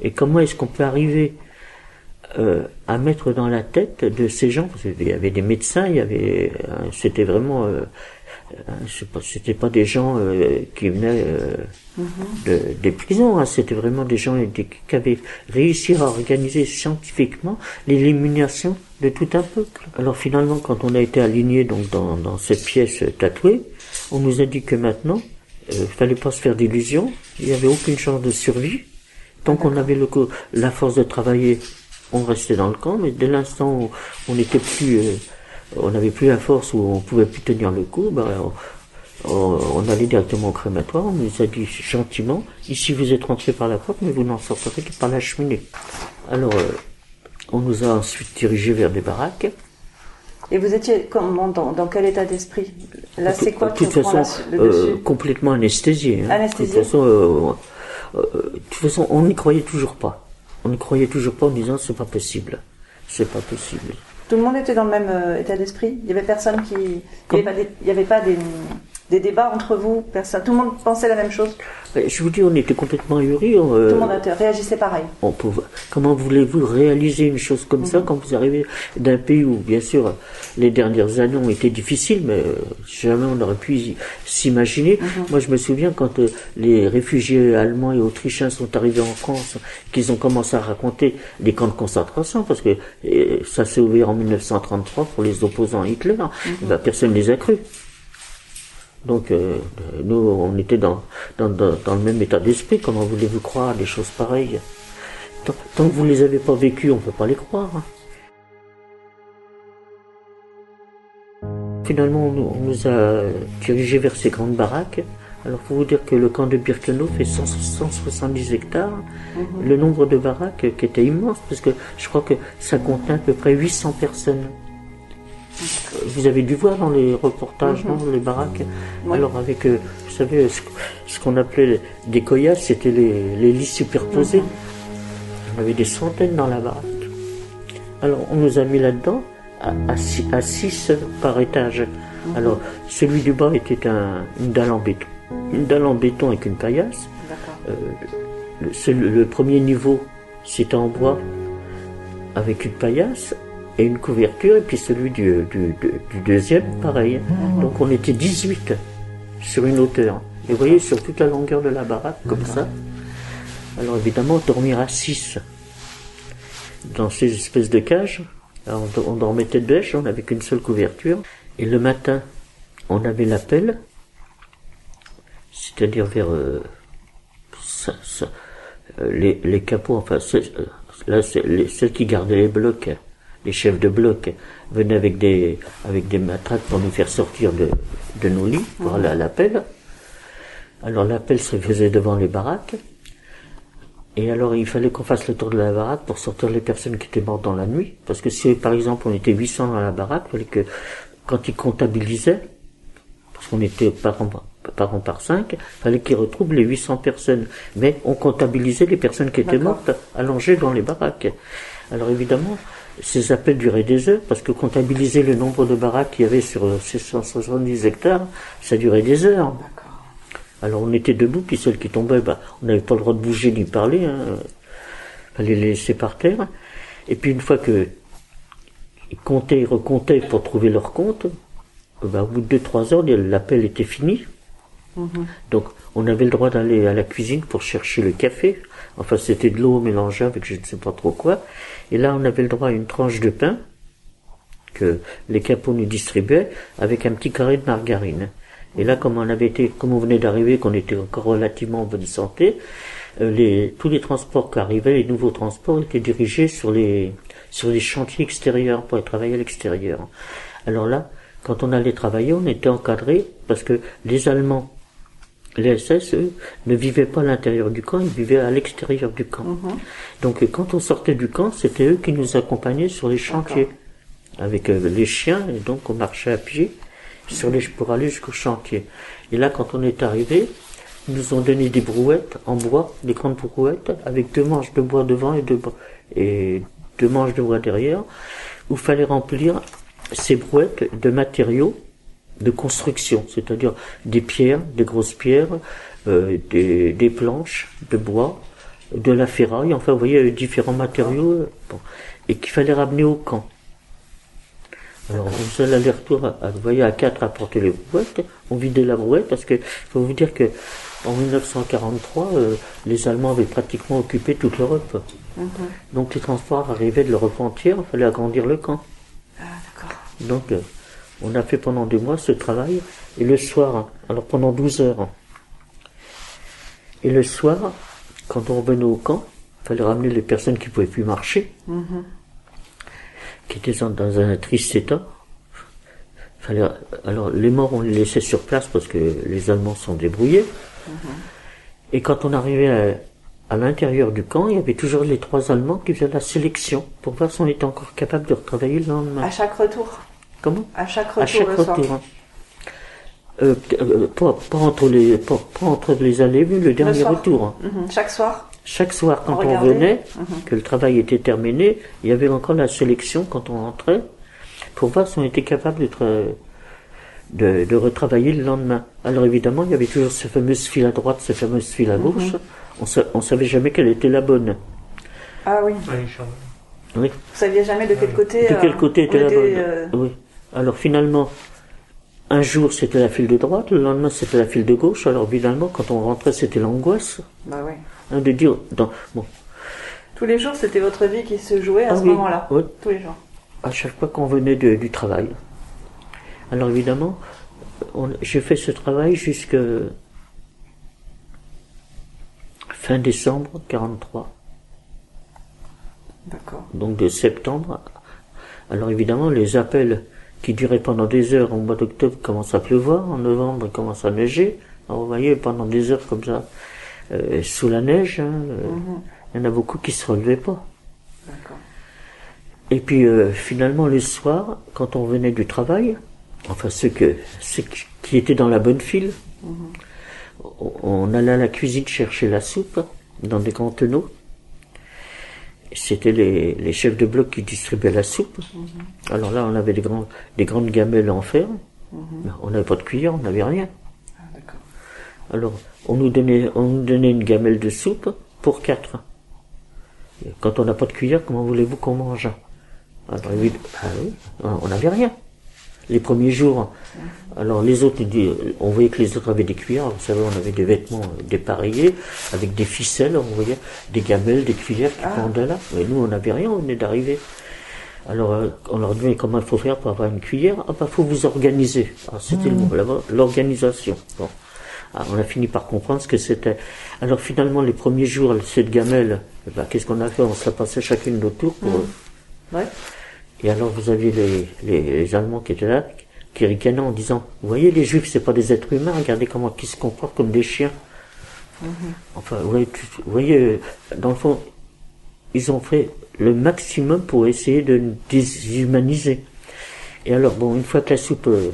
Et comment est-ce qu'on peut arriver euh, à mettre dans la tête de ces gens, parce qu'il y avait des médecins, il y avait, euh, c'était vraiment euh, euh, c'était pas des gens euh, qui venaient mhm. de, des prisons, hein. c'était vraiment des gens qui avaient réussi à organiser scientifiquement l'élimination de tout un peuple. Alors finalement, quand on a été aligné donc dans, dans cette pièce tatouée, on nous a dit que maintenant, il fallait pas se faire d'illusions, il n'y avait aucune chance de survie. Tant qu'on avait le, la force de travailler, on restait dans le camp, mais dès l'instant où on n'était plus on n'avait plus la force où on pouvait plus tenir le coup, ben, on, allait directement au crématoire, on nous a dit gentiment, ici vous êtes rentré par la porte, mais vous n'en sortirez que par la cheminée. Alors, euh, on nous a ensuite dirigés vers des baraques. Et vous étiez comment, dans, quel état d'esprit? Là, c'est quoi De toute façon, euh, complètement anesthésié. Hein. De toute façon, euh, de toute façon, on n'y croyait toujours pas. On n'y croyait toujours pas en disant c'est pas possible, c'est pas possible. Tout le monde était dans le même euh, état d'esprit. Il y avait personne qui, il n'y avait pas des, des débats entre vous personne, Tout le monde pensait la même chose Je vous dis, on était complètement ahuris. Euh, Tout le monde réagissait pareil. On comment voulez-vous réaliser une chose comme ça mhm. quand vous arrivez d'un pays où, bien sûr, les dernières années ont été difficiles, mais euh, jamais on aurait pu s'imaginer. Mhm. Moi, je me souviens quand euh, les réfugiés allemands et autrichiens sont arrivés en France, qu'ils ont commencé à raconter des camps de concentration, parce que ça s'est ouvert en 1933 pour les opposants à Hitler, mhm. eh ben, personne ne les a cru. Donc euh, nous, on était dans, dans, dans, le même état d'esprit. Comment voulez-vous croire des choses pareilles? Tant, que vous ne les avez pas vécues, on ne peut pas les croire. Hein. Finalement, on, nous a dirigés vers ces grandes baraques. Alors, pour vous dire que le camp de Birkenau fait 170 hectares. Mhm. Le nombre de baraques qui était immense, parce que je crois que ça contenait à peu près 800 personnes. Vous avez dû voir dans les reportages, mhm. les baraques. Alors avec, euh, vous savez, ce, qu'on appelait des koyas, c'était les, lits superposés. Mhm. On avait des centaines dans la baraque. Alors on nous a mis là-dedans à 6 par étage. Mhm. Alors celui du bas était un, une dalle en béton. Une dalle en béton avec une paillasse. Euh, le, le, premier niveau, c'était en bois avec une paillasse et une couverture, et puis celui du, du, deuxième, pareil. Donc on était 18 sur une hauteur. Et vous voyez, sur toute la longueur de la baraque, comme ça. Alors évidemment, dormir à 6 dans ces espèces de cages. on, on dormait tête bêche, on n'avait qu'une seule couverture. Et le matin, on avait l'appel, c'est-à-dire vers euh, euh, les, les, capots, enfin, euh, là, c'est celles qui gardaient les blocs les chefs de bloc venaient avec des, avec des matraques pour nous faire sortir de, de nos lits pour aller à l'appel. Alors l'appel se faisait devant les baraques. Et alors il fallait qu'on fasse le tour de la baraque pour sortir les personnes qui étaient mortes dans la nuit. Parce que si par exemple on était 800 dans la baraque, il fallait que quand ils comptabilisaient, parce qu'on était par an, par an par 5, il fallait qu'ils retrouvent les 800 personnes. Mais on comptabilisait les personnes qui étaient mortes allongées dans les baraques. Alors évidemment, ces appels duraient des heures, parce que comptabiliser le nombre de baraques qu'il y avait sur ces 170 hectares, ça durait des heures. Alors on était debout, puis celles qui tombaient, bah, on n'avait pas le droit de bouger ni parler, hein. fallait les laisser par terre. Et puis une fois que ils comptaient, ils recomptaient pour trouver leur compte, bah, au bout de 2-3 heures, l'appel était fini. Mhm. Donc on avait le droit d'aller à la cuisine pour chercher le café. Enfin, c'était de l'eau mélangée avec je ne sais pas trop quoi. Et là, on avait le droit à une tranche de pain que les capots nous distribuaient avec un petit carré de margarine. Et là, comme on avait été, comme on venait d'arriver, qu'on était encore relativement en bonne santé, euh, tous les transports qui arrivaient, les nouveaux transports étaient dirigés sur les, sur les chantiers extérieurs pour aller travailler à l'extérieur. Alors là, quand on allait travailler, on était encadré parce que les Allemands les SS, eux, ne vivaient pas à l'intérieur du camp, ils vivaient à l'extérieur du camp. Mhm. Donc quand on sortait du camp, c'était eux qui nous accompagnaient sur les chantiers, avec euh, les chiens, et donc on marchait à pied sur les, pour aller jusqu'au chantier. Et là, quand on est arrivé, ils nous ont donné des brouettes en bois, des grandes brouettes, avec deux manches de bois devant et deux, et deux manches de bois derrière, où il fallait remplir ces brouettes de matériaux de construction, c'est-à-dire des pierres, des grosses pierres, euh, des, des, planches de bois, de la ferraille, enfin vous voyez différents matériaux, et qu'il fallait ramener au camp. Alors, on faisait à- à- vous voyez, à quatre à porter les brouettes. On vidait la brouette parce que, faut vous dire que, en 1943, euh, les Allemands avaient pratiquement occupé toute l'Europe. Donc, les transports arrivaient de l'Europe entière, il fallait agrandir le camp. Ah, d'accord. Donc, euh, on a fait pendant deux mois ce travail. Et le soir, alors pendant 12 heures. Et le soir, quand on revenait au camp, il fallait ramener les personnes qui pouvaient plus marcher, qui étaient dans, un triste état. Alors, les morts, on les laissait sur place parce que les Allemands sont débrouillés. Et quand on arrivait à, à l'intérieur du camp, il y avait toujours les trois Allemands qui faisaient la sélection pour voir si on était encore capable de retravailler le lendemain. À chaque retour. Comment À chaque retour à chaque le retour. hein. Euh, euh, pas, pas entre les, pas, pas entre les allées, mais le dernier retour. hein. Mhm. Chaque soir. Chaque soir, quand on, regardait. venait, que le travail était terminé, il y avait encore la sélection quand on rentrait, pour voir si on était capable de, tra- de, de retravailler le lendemain. Alors évidemment, il y avait toujours ces fameuses files à droite, ces fameuses files à gauche. On, sa- on savait jamais quelle était la bonne. Ah oui. Oui. Vous saviez jamais de quel côté. De quel euh, côté on était la bonne euh, Oui. Alors finalement, un jour c'était la file de droite, le lendemain c'était la file de gauche. Alors évidemment, quand on rentrait, c'était l'angoisse Bah oui. hein, de dire. Dans, bon, Tous les jours, c'était votre vie qui se jouait à Ah ce oui, moment-là. oui. Tous les jours. à chaque fois qu'on venait de- du travail. Alors évidemment, j'ai fait ce travail jusque fin décembre 43. D'accord. donc de septembre. Alors évidemment, les appels qui duraient pendant des heures au mois d'octobre commencent à pleuvoir, en novembre il commence à neiger. Alors vous voyez, pendant des heures comme ça, euh, sous la neige, hein, euh, il y en a beaucoup qui se relevaient pas. Et puis euh, finalement, le soir, quand on venait du travail, enfin ceux, que, ceux qui- étaient dans la bonne file, on, on allait à la cuisine chercher la soupe dans des grands tonneaux. C'était les, les chefs de bloc qui distribuaient la soupe. Alors là, on avait des, grands, des grandes gamelles en fer. Mais On n'avait pas de cuillère, on n'avait rien. Ah, d'accord. Alors, on nous donnait, on nous donnait une gamelle de soupe pour quatre. Et Quand on n'a pas de cuillère, comment voulez-vous qu'on mange? Alors, ah oui, on n'avait rien. Les premiers jours, alors les autres, on voyait que les autres avaient des cuillères. Vous savez, on avait des vêtements euh, dépareillés avec des ficelles, on voyait des gamelles, des cuillères qui pendaient là. Mais nous, on n'avait rien, on venait d'arriver. Alors, euh, on leur dit, mais comment il faut faire pour avoir une cuillère? Ah, bah, faut vous organiser. Ah, c'était le mot, là-bas, l'organisation. Bon. Ah, on a fini par comprendre ce que c'était. Alors, finalement, les premiers jours, cette gamelle, eh ben, qu'est-ce qu'on a fait? On se la passait chacune notre tour pour. Ouais. Et alors, vous aviez les, les, les Allemands qui étaient là, qui ricanaient en disant, vous voyez, les Juifs, c'est pas des êtres humains, regardez comment ils se comportent comme des chiens. Enfin, vous voyez, tu- vous voyez, dans le fond, ils ont fait le maximum pour essayer de nous déshumaniser. Et alors, bon, une fois que la soupe, euh,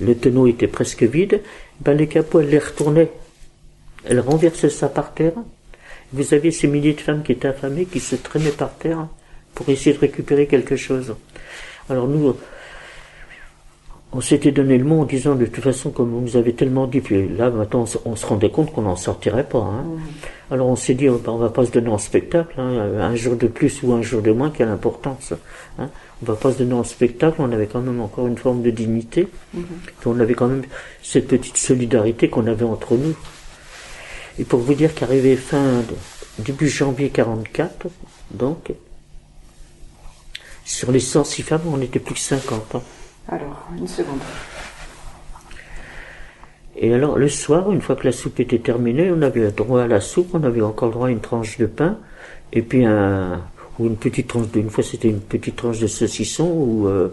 le tonneau était presque vide, ben les capots, elles les retournaient. Elles renversaient ça par terre. Vous aviez ces milliers de femmes qui étaient affamées, qui se traînaient par terre pour essayer de récupérer quelque chose. Alors nous, on s'était donné le mot en disant de toute façon, comme vous nous avez tellement dit, puis là maintenant on se, rendait compte qu'on n'en sortirait pas. hein. Alors on s'est dit, on va- pas se donner en spectacle, hein, un jour de plus ou un jour de moins, quelle importance. Hein. On va pas se donner en spectacle, on avait quand même encore une forme de dignité, puis on avait quand même cette petite solidarité qu'on avait entre nous. Et pour vous dire qu'arrivé fin de- début janvier 44, donc, sur les 106 femmes, on n'était plus que 50. hein. Alors, une seconde. Et alors, le soir, une fois que la soupe était terminée, on avait droit à la soupe, on avait encore droit à une tranche de pain, et puis un, ou une petite tranche de, une fois c'était une petite tranche de saucisson, ou, euh,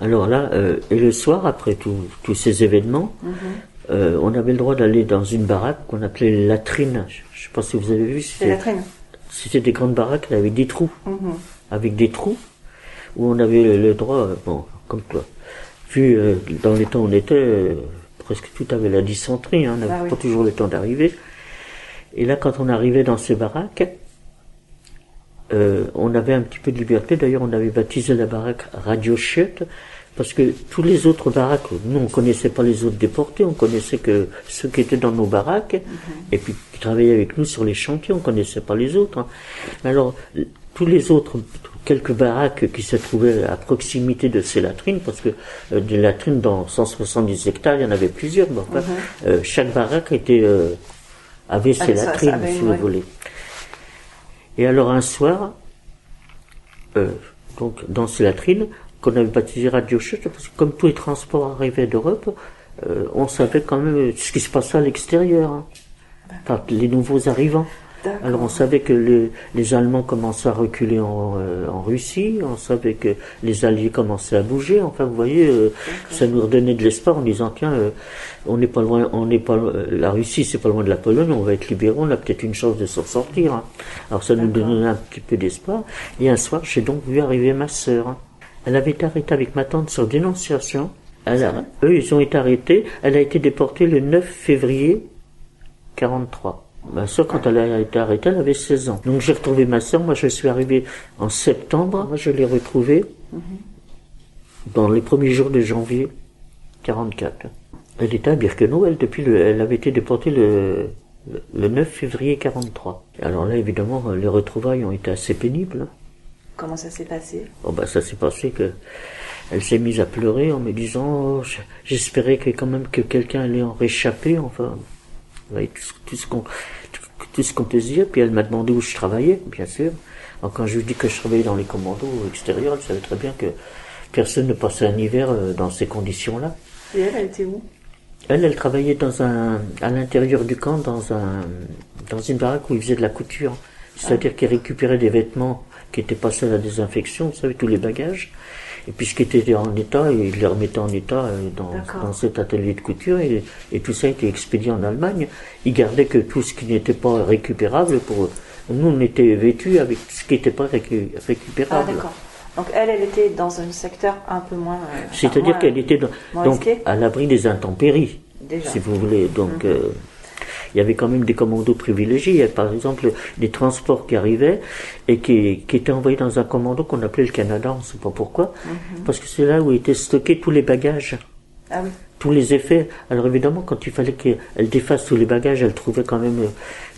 alors là, euh, et le soir, après tous ces événements, euh, on avait le droit d'aller dans une baraque qu'on appelait les latrines. Je je sais pas si vous avez vu, c'était, latrine. c'était des grandes baraques avec des trous Mhm. Avec des trous où on avait le, droit, bon, comme toi, vu euh, dans les temps où on était, euh, presque tout avait la dysenterie, hein, on n'avait Ah oui. pas toujours le temps d'arriver. Et là, quand on arrivait dans ces baraques, euh, on avait un petit peu de liberté. D'ailleurs, on avait baptisé la baraque Radio Chiotte, parce que tous les autres baraques, nous, on connaissait pas les autres déportés, on connaissait que ceux qui étaient dans nos baraques, et puis qui travaillaient avec nous sur les chantiers, on connaissait pas les autres. hein. Mais Alors, tous les autres, quelques baraques qui se trouvaient à proximité de ces latrines, parce que euh, des latrines dans 170 hectares, il y en avait plusieurs, mais enfin, euh, chaque baraque était, euh, avait ses Ah, ça- ça latrines, avait si vous voulez. Et alors un soir, euh, donc dans ces latrines, qu'on avait baptisé Radio Chute, parce que comme tous les transports arrivaient d'Europe, euh, on savait quand même ce qui se passait à l'extérieur, hein. Enfin, les nouveaux arrivants. Alors on savait que les, les Allemands commençaient à reculer en, euh, en Russie, on savait que les Alliés commençaient à bouger. Enfin, vous voyez, euh, ça nous redonnait de l'espoir en disant tiens, euh, on n'est pas loin, on n'est pas loin- euh, la Russie, c'est pas loin de la Pologne, on va être libérés, on a peut-être une chance de s'en sortir. hein. Alors ça nous donnait un petit peu d'espoir. Et un soir, j'ai donc vu arriver ma sœur. hein. Elle avait été arrêtée avec ma tante sur dénonciation. Elle a- eux, ils ont été arrêtés. Elle a été déportée le 9 février 43. Ma soeur, quand elle a été arrêtée, elle avait 16 ans. Donc j'ai retrouvé ma soeur. Moi, je suis arrivé en septembre. Moi, je l'ai retrouvée dans les premiers jours de janvier 44. Elle était à Birkenau, elle, depuis le, elle avait été déportée le, le, le 9 février 43. Alors là, évidemment, les retrouvailles ont été assez pénibles. Comment ça s'est passé? Bon, bah, ça s'est passé que elle s'est mise à pleurer en me disant, oh, j'espérais que quand même que quelqu'un allait en réchapper, enfin, voyez, tout, ce- tout ce qu'on, tout, tout ce qu'on peut se dire. Puis elle m'a demandé où je travaillais, bien sûr. Alors quand je lui dis que je travaillais dans les commandos extérieurs, elle savait très bien que personne ne passait un hiver euh, dans ces conditions-là. Et elle, elle était où? Elle, elle travaillait dans un, à l'intérieur du camp, dans un, dans une baraque où ils faisaient de la couture. C'est-à-dire qu'ils récupéraient des vêtements qui étaient passés à la désinfection, vous savez, tous les bagages. Et puis ce qui était en état, ils les remettaient en état euh, dans, cet atelier de couture et, et tout ça a été expédié en Allemagne. Ils gardaient que tout ce qui n'était pas récupérable pour eux. Nous, on était vêtus avec ce qui n'était pas récu- Ah, récupérable. d'accord. Donc elle, elle était dans un secteur un peu moins. euh, C'est-à-dire qu'elle était dans- donc à l'abri des intempéries, Déjà. si vous voulez. Donc euh, il y avait quand même des commandos privilégiés. Il y avait par exemple des transports qui arrivaient et qui, qui étaient envoyés dans un commando qu'on appelait le Canada, on ne sait pas pourquoi, parce que c'est là où étaient stockés tous les bagages. Ah oui. Tous les effets. Alors évidemment, quand il fallait qu'elle défasse tous les bagages, elle trouvait quand même euh,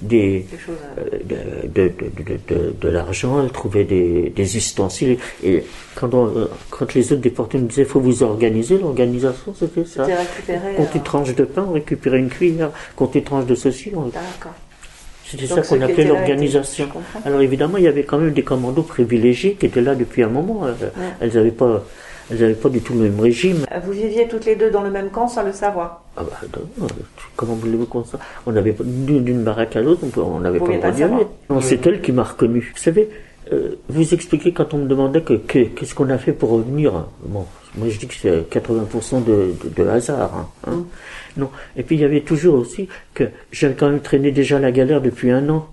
des, chose. euh, de, de, de, de, l'argent, elle trouvait des, des ustensiles. Et quand, on, euh, quand les autres déportés nous disaient faut vous organiser, l'organisation c'était ça. Quand une euh, tranche de pain, on récupérait une cuillère. Quand une tranche de ceci, on... C'était ça qu'on appelait l'organisation. Alors évidemment, il y avait quand même des commandos privilégiés qui étaient là depuis un moment. Elles n'avaient pas, elles avaient pas du tout le même régime. Euh, Vous viviez toutes les deux dans le même camp sans le savoir. Ah bah, non, euh, comment voulez-vous qu'on ça On n'avait pas d'une baraque à l'autre, on n'avait pas le droit d'y aller. Non, c'est elle qui m'a reconnu. Vous savez, euh, vous expliquez quand on me demandait que que- qu'est-ce qu'on a fait pour revenir. Bon, moi je dis que c'est 80% de, de, de hasard. hein, hein. Mm. Non. Et puis il y avait toujours aussi que j'avais quand même traîné déjà la galère depuis un an.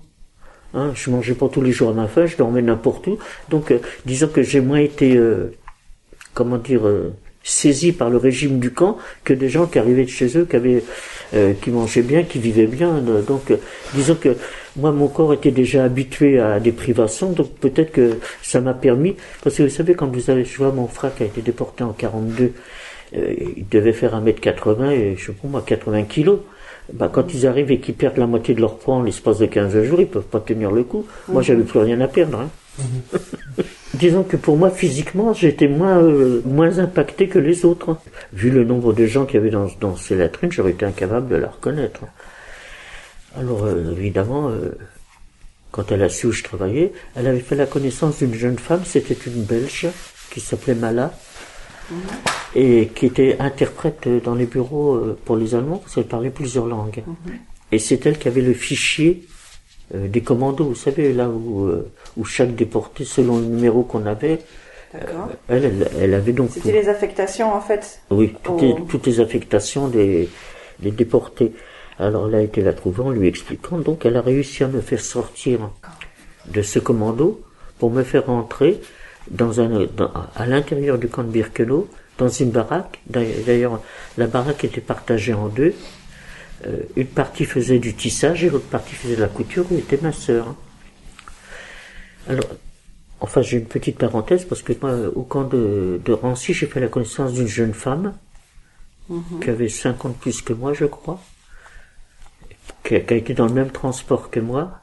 Hein, je mangeais pas tous les jours à ma faim, je dormais n'importe où. Donc, euh, disons que j'ai moins été, euh, comment dire, euh, saisi par le régime du camp que des gens qui arrivaient de chez eux, qui avaient, euh, qui mangeaient bien, qui vivaient bien. Euh, Donc, euh, disons que moi, mon corps était déjà habitué à des privations, donc peut-être que ça m'a permis, parce que vous savez, quand vous avez, je vois mon frère qui a été déporté en 42, euh, il devait faire 1m80 et je sais pas moi, 80 kilos. Bah, quand ils arrivent et qu'ils perdent la moitié de leur poids en l'espace de 15 jours, ils peuvent pas tenir le coup. Moi, j'avais plus rien à perdre. Hein. <laughs> Disons que pour moi, physiquement, j'étais moins, euh, moins impacté que les autres. Vu le nombre de gens qu'il y avait dans, dans ces latrines, j'aurais été incapable de la reconnaître. Alors, euh, évidemment, euh, quand elle a su où je travaillais, elle avait fait la connaissance d'une jeune femme, c'était une Belge, qui s'appelait Mala, et qui était interprète dans les bureaux euh, pour les Allemands, parce qu'elle parlait plusieurs langues. Et c'est elle qui avait le fichier euh, des commandos, vous savez, là où, euh, où chaque déporté, selon le numéro qu'on avait, D'accord. elle, elle, elle avait donc... C'était les affectations en fait. Oui, toutes, les, toutes les affectations des, des déportés. Alors là, été la trouver en lui expliquant. Donc, elle a réussi à me faire sortir de ce commando pour me faire entrer dans un, dans- à l'intérieur du camp de Birkenau, dans une baraque. D'ailleurs, la baraque était partagée en deux. Euh, une partie faisait du tissage et l'autre partie faisait de la couture, où était ma sœur. Alors, enfin, j'ai une petite parenthèse parce que moi, au camp de, de Rancy, j'ai fait la connaissance d'une jeune femme qui avait 50 plus que moi, je crois, qui a, qui a été dans le même transport que moi.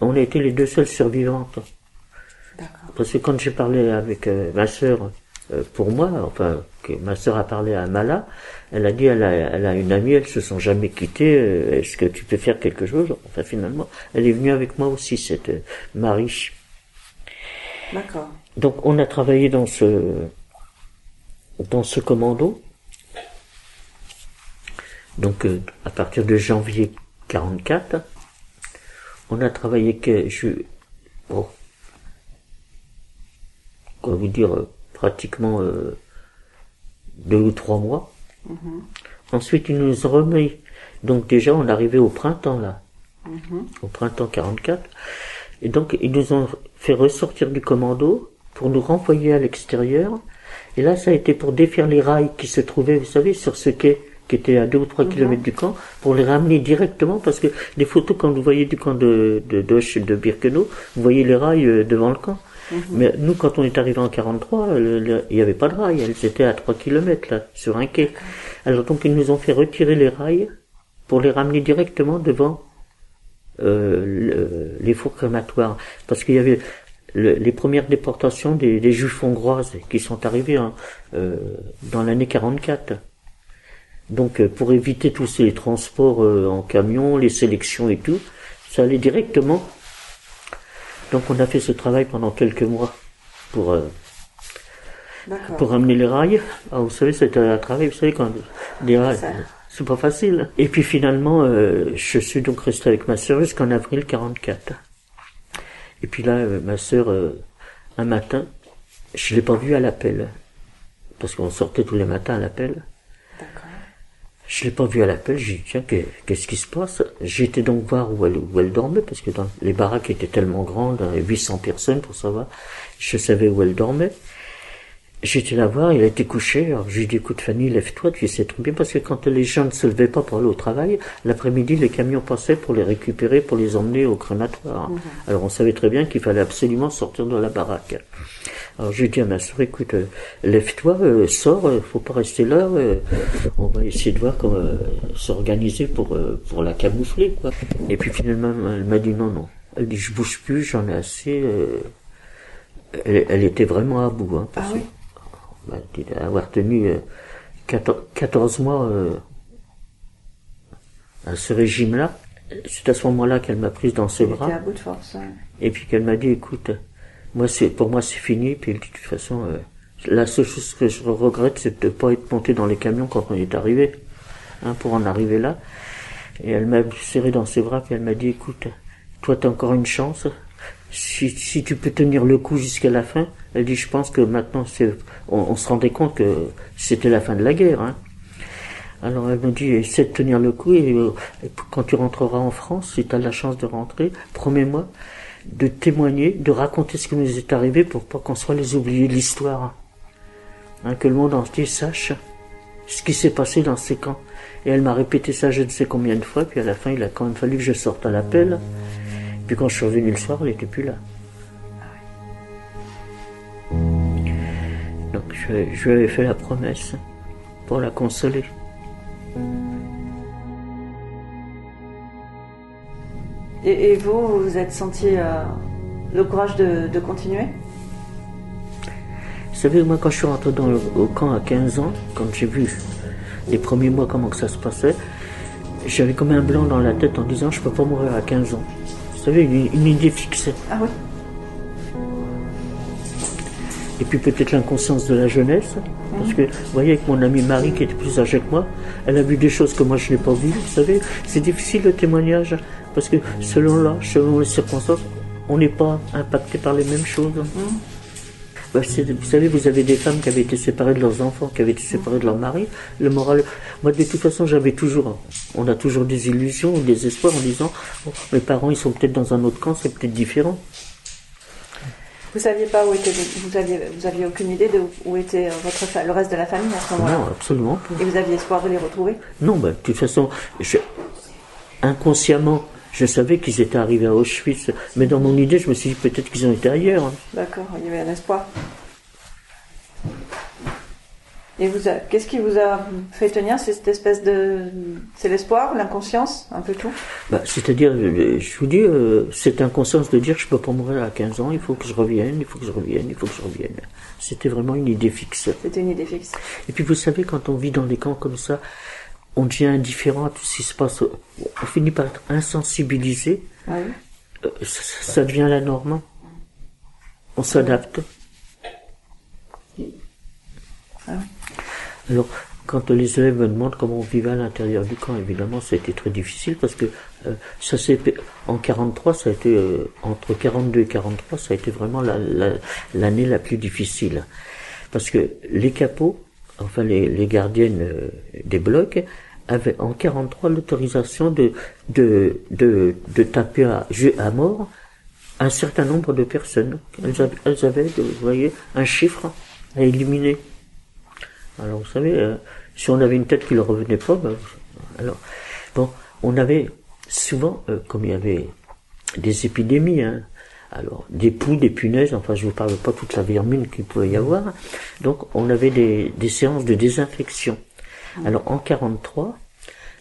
On a été les deux seules survivantes. Parce que quand j'ai parlé avec euh, ma sœur, euh, pour moi, enfin, que ma sœur a parlé à Mala, elle a dit, elle a, elle a une amie, elles se sont jamais quittées, euh, est-ce que tu peux faire quelque chose? Enfin, finalement, elle est venue avec moi aussi, cette Marie. D'accord. Donc, on a travaillé dans ce, dans ce commando. Donc, à partir de janvier 44, on a travaillé que je, bon, quoi vous dire, euh, pratiquement euh, deux ou trois mois. Mm-hmm. Ensuite, ils nous remis. Donc déjà, on arrivait au printemps là, mm-hmm. au printemps 44. Et donc, ils nous ont fait ressortir du commando pour nous renvoyer à l'extérieur. Et là, ça a été pour défaire les rails qui se trouvaient, vous savez, sur ce quai qui était à deux ou trois mm-hmm. kilomètres du camp, pour les ramener directement, parce que les photos, quand vous voyez du camp de, de Doche de Birkenau, vous voyez les rails euh, devant le camp. Mhm. Mais nous, quand on est arrivé en 43, il n'y avait pas de rails. Elles étaient à 3 km, là, sur un quai. Alors donc, ils nous ont fait retirer les rails pour les ramener directement devant euh, les fours crématoires. Parce qu'il y avait les premières déportations des, juifs hongroises qui sont arrivées euh, dans l'année 44. Donc, euh, pour éviter tous ces transports en camion, les sélections et tout, ça allait directement donc on a fait ce travail pendant quelques mois pour euh, pour amener les rails. Ah, vous savez, c'était un travail, vous savez, quand des rails, c'est pas facile. Et puis finalement, euh, je suis donc resté avec ma sœur jusqu'en avril 44. Et puis là, euh, ma sœur, un matin, je l'ai pas vue à l'appel, parce qu'on sortait tous les matins à l'appel. Je l'ai pas vue à l'appel, j'ai dit, tiens, qu'est-ce qui se passe? J'étais donc voir où elle, dormait, parce que les baraques étaient tellement grandes, 800 personnes pour savoir, je savais où elle dormait. J'étais la voir, elle était couchée, alors je lui ai dit, écoute Fanny, lève-toi, tu sais très bien, parce que quand les gens ne se levaient pas pour aller au travail, l'après-midi, les camions passaient pour les récupérer, pour les emmener au crématoire. Mhm. Alors on savait très bien qu'il fallait absolument sortir de la baraque. Alors j'ai dit à ma soeur, écoute, euh, lève-toi, euh, sors, euh, faut pas rester là, on va essayer de voir comment s'organiser pour, pour la camoufler, quoi. Et puis finalement, elle m'a dit non, non. Elle dit, je bouge plus, j'en ai assez. Elle, était vraiment à bout, hein, ah oui. Bah, avoir tenu 14, mois à ce régime-là. C'est à ce moment-là qu'elle m'a prise dans ses bras. À bout de force, Et puis qu'elle m'a dit, écoute, moi, c'est pour moi, c'est fini. Puis de toute façon, euh, la seule chose que je regrette, c'est de ne pas être monté dans les camions quand on est arrivé, hein, pour en arriver là. Et elle m'a serré dans ses bras, puis elle m'a dit, écoute, toi, t'as encore une chance. Si, si tu peux tenir le coup jusqu'à la fin, elle dit, je pense que maintenant, on, se rendait compte que c'était la fin de la guerre. Hein. Alors elle me dit, essaie de tenir le coup et, euh, quand tu rentreras en France, si tu as la chance de rentrer, promets-moi de témoigner, de raconter ce qui nous est arrivé pour pas qu'on soit les oubliés de l'histoire. Hein, que le monde entier sache ce qui s'est passé dans ces camps. Et elle m'a répété ça je ne sais combien de fois, puis à la fin il a quand même fallu que je sorte à l'appel. Puis quand je suis revenu le soir, elle n'était plus là. Donc je, je lui avais fait la promesse pour la consoler. Et, vous, vous vous êtes senti euh, le courage de, continuer? Vous savez, moi, quand je suis rentré dans le, au camp à 15 ans, quand j'ai vu les premiers mois comment que ça se passait, j'avais comme un blanc dans la tête en disant je peux pas mourir à 15 ans. Vous savez, une, idée fixée. Ah oui. Et puis peut-être l'inconscience de la jeunesse. Parce que, vous voyez, avec mon amie Marie, qui était plus âgée que moi, elle a vu des choses que moi je n'ai pas vues. Vous savez, c'est difficile le témoignage. Parce que selon l'âge, selon les circonstances, on n'est pas impacté par les mêmes choses. Mmh. Bah, vous savez, vous avez des femmes qui avaient été séparées de leurs enfants, qui avaient été séparées de leur mari. Le moral, moi de toute façon, j'avais toujours, on a toujours des illusions, des espoirs en disant, mes parents, ils sont peut-être dans un autre camp, c'est peut-être différent. Vous saviez pas où était, vous aviez, vous aviez aucune idée de où était votre, le reste de la famille à ce moment-là? Non, absolument. Et vous aviez espoir de les retrouver? Non, bah, de toute façon, inconsciemment, je savais qu'ils étaient arrivés à Auschwitz, mais dans mon idée, je me suis dit peut-être qu'ils ont été ailleurs. D'accord, il y avait un espoir. Et vous, qu'est-ce qui vous a fait tenir C'est cette espèce de, c'est l'espoir, l'inconscience, un peu tout? Bah, c'est-à-dire, euh, je vous dis, euh, cette inconscience de dire je peux pas mourir à 15 ans, il faut que je revienne, il faut que je revienne, il faut que je revienne. C'était vraiment une idée fixe. C'était une idée fixe. Et puis vous savez, quand on vit dans des camps comme ça, on devient indifférent à tout ce qui se passe. On finit par être insensibilisé. Ah Euh, ça, ça devient la norme. On s'adapte. Ah Alors, quand les élèves me demandent comment on vivait à l'intérieur du camp, évidemment, ça a été très difficile parce que euh, ça s'est en 43, ça a été euh, entre 42 et 43, ça a été vraiment la- la- l'année la, plus difficile parce que les capots, enfin les, les gardiennes euh, des blocs, avaient en 43 l'autorisation de de, de de taper à, à mort un certain nombre de personnes. Elles avaient, elles avaient, vous voyez, un chiffre à éliminer. Alors vous savez, euh, si on avait une tête qui ne revenait pas, ben, alors bon, on avait souvent, euh, comme il y avait des épidémies, hein, alors des poux, des punaises, enfin je vous parle pas toute la vermine qu'il pouvait y avoir, donc on avait des, des séances de désinfection. Alors en 43,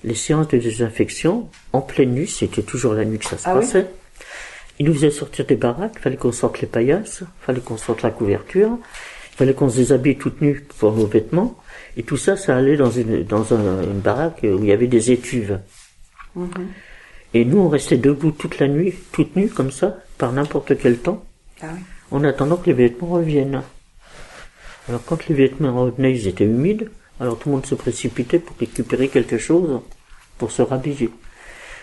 les séances de désinfection, en pleine nuit, c'était toujours la nuit que ça se Ah oui passait, ils nous faisaient sortir des baraques, fallait qu'on sorte les paillasses, fallait qu'on sorte la couverture, fallait qu'on se déshabille toute nue pour nos vêtements, et tout ça, ça allait dans une, dans un- une baraque où il y avait des étuves. Et nous, on restait debout toute la nuit, toute nue comme ça, par n'importe quel temps, Ah oui. en attendant que les vêtements reviennent. Alors quand les vêtements revenaient, ils étaient humides, alors tout le monde se précipitait pour récupérer quelque chose pour se rhabiller.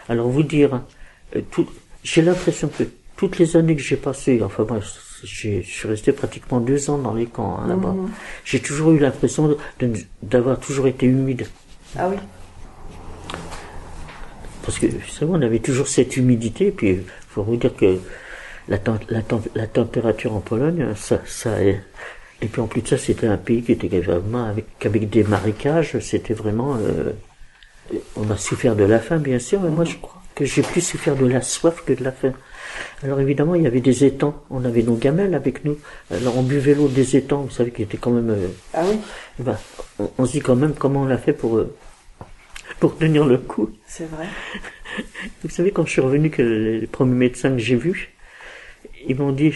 Alors vous dire, euh, tout- j'ai l'impression que toutes les années que j'ai passées, enfin moi, j'ai- je suis resté pratiquement deux ans dans les camps hein, là-bas, j'ai toujours eu l'impression d'avoir toujours été humide. Ah oui. Parce que, vous savez, on avait toujours cette humidité, puis, il faut vous dire que la, la, tem- la température en Pologne, ça, ça est- et puis en plus de ça, c'était un pays qui était vraiment avec, avec des marécages, c'était vraiment, euh, on a souffert de la faim, bien sûr, mais moi, je crois que j'ai plus souffert de la soif que de la faim. Alors évidemment, il y avait des étangs, on avait nos gamelles avec nous, alors on buvait l'eau des étangs, vous savez, qui était quand même, euh, Ah oui. ben, on, on se dit quand même comment on a fait pour, euh, pour tenir le coup. C'est vrai. Vous savez, quand je suis revenu, que les premiers médecins que j'ai vus, ils m'ont dit,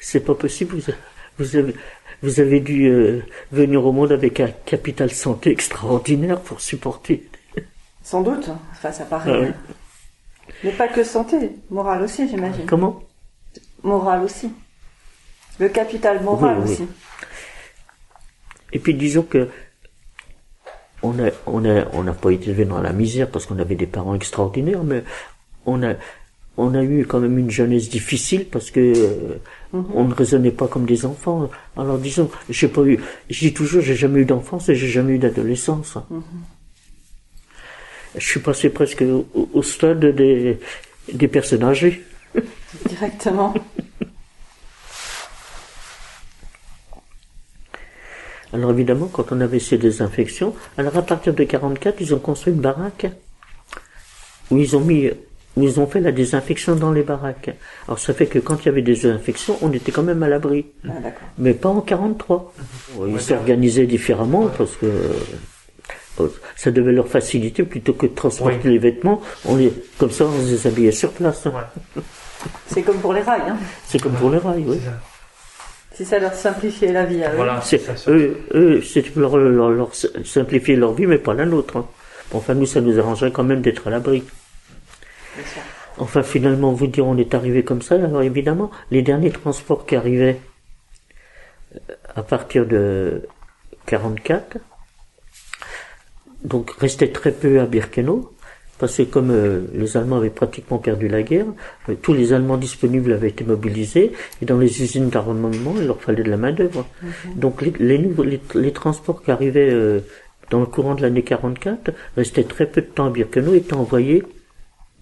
c'est pas possible, vous, vous avez, vous avez dû euh, venir au monde avec un capital santé extraordinaire pour supporter. Sans doute. Enfin, ça paraît. Ah oui. Mais pas que santé, morale aussi, j'imagine. Comment? Moral aussi. Le capital moral Oui, oui. aussi. Et puis disons que on a, on a, on n'a pas été élevé dans la misère parce qu'on avait des parents extraordinaires, mais on a, on a eu quand même une jeunesse difficile parce que euh, on ne raisonnait pas comme des enfants. Alors disons, j'ai pas eu, je dis toujours, j'ai jamais eu d'enfance et j'ai jamais eu d'adolescence. Je suis passé presque au, au stade des, des personnes âgées. <laughs> Directement. Alors évidemment, quand on avait ces désinfections, alors à partir de 44, ils ont construit une baraque où ils ont mis, ils ont fait la désinfection dans les baraques. Alors ça fait que quand il y avait des infections, on était quand même à l'abri. Ah, d'accord. Mais pas en 43. Ils s'organisaient différemment parce que ça devait leur faciliter plutôt que de transporter Oui. les vêtements. On les, comme ça, on les habillait sur place. Ouais. C'est comme pour les rails. Hein. C'est comme pour les rails, oui. C'est ça. Si ça leur simplifiait la vie à eux. Voilà, C'est, eux, eux, c'est leur, leur- leur simplifier leur vie, mais pas la nôtre. hein. Enfin, nous, ça nous arrangerait quand même d'être à l'abri. Enfin, finalement, vous dire, on est arrivé comme ça. Alors, évidemment, les derniers transports qui arrivaient euh, à partir de 44, donc restaient très peu à Birkenau, parce que comme euh, les Allemands avaient pratiquement perdu la guerre, euh, tous les Allemands disponibles avaient été mobilisés, et dans les usines d'armement, il leur fallait de la main-d'œuvre. Donc, les, les, les, les transports qui arrivaient euh, dans le courant de l'année 44 restaient très peu de temps à Birkenau, étaient envoyés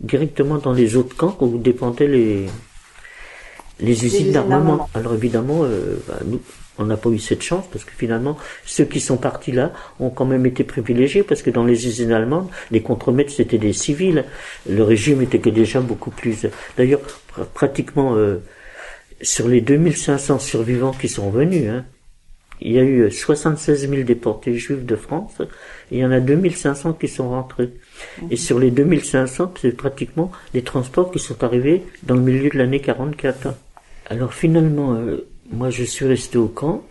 directement dans les autres camps où dépendaient les, les usines d'armement. d'armement. Alors évidemment, euh, bah, nous, on n'a pas eu cette chance parce que finalement, ceux qui sont partis là ont quand même été privilégiés parce que dans les usines allemandes, les contremaîtres c'était des civils. Le régime était que déjà beaucoup plus. D'ailleurs, pr- pratiquement euh, sur les 2500 survivants qui sont venus, hein, il y a eu 76 000 déportés juifs de France, et il y en a 2500 qui sont rentrés. Et sur les 2500, c'est pratiquement les transports qui sont arrivés dans le milieu de l'année 44. Alors finalement, euh, moi je suis resté au camp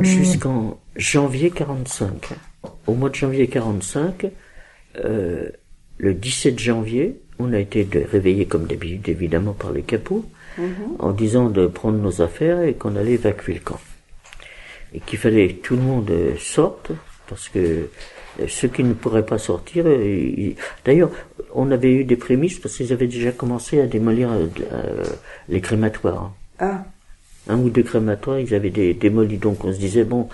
jusqu'en janvier 45. Au mois de janvier 45, euh, le 17 janvier, on a été réveillés comme d'habitude évidemment par les capots, en disant de prendre nos affaires et qu'on allait évacuer le camp. Et qu'il fallait que tout le monde euh, sorte, parce que ceux qui ne pourraient pas sortir, euh, d'ailleurs, on avait eu des prémices parce qu'ils avaient déjà commencé à démolir euh, euh, les crématoires. Ah, Un ou deux crématoires, ils avaient des, démoli, donc on se disait, bon,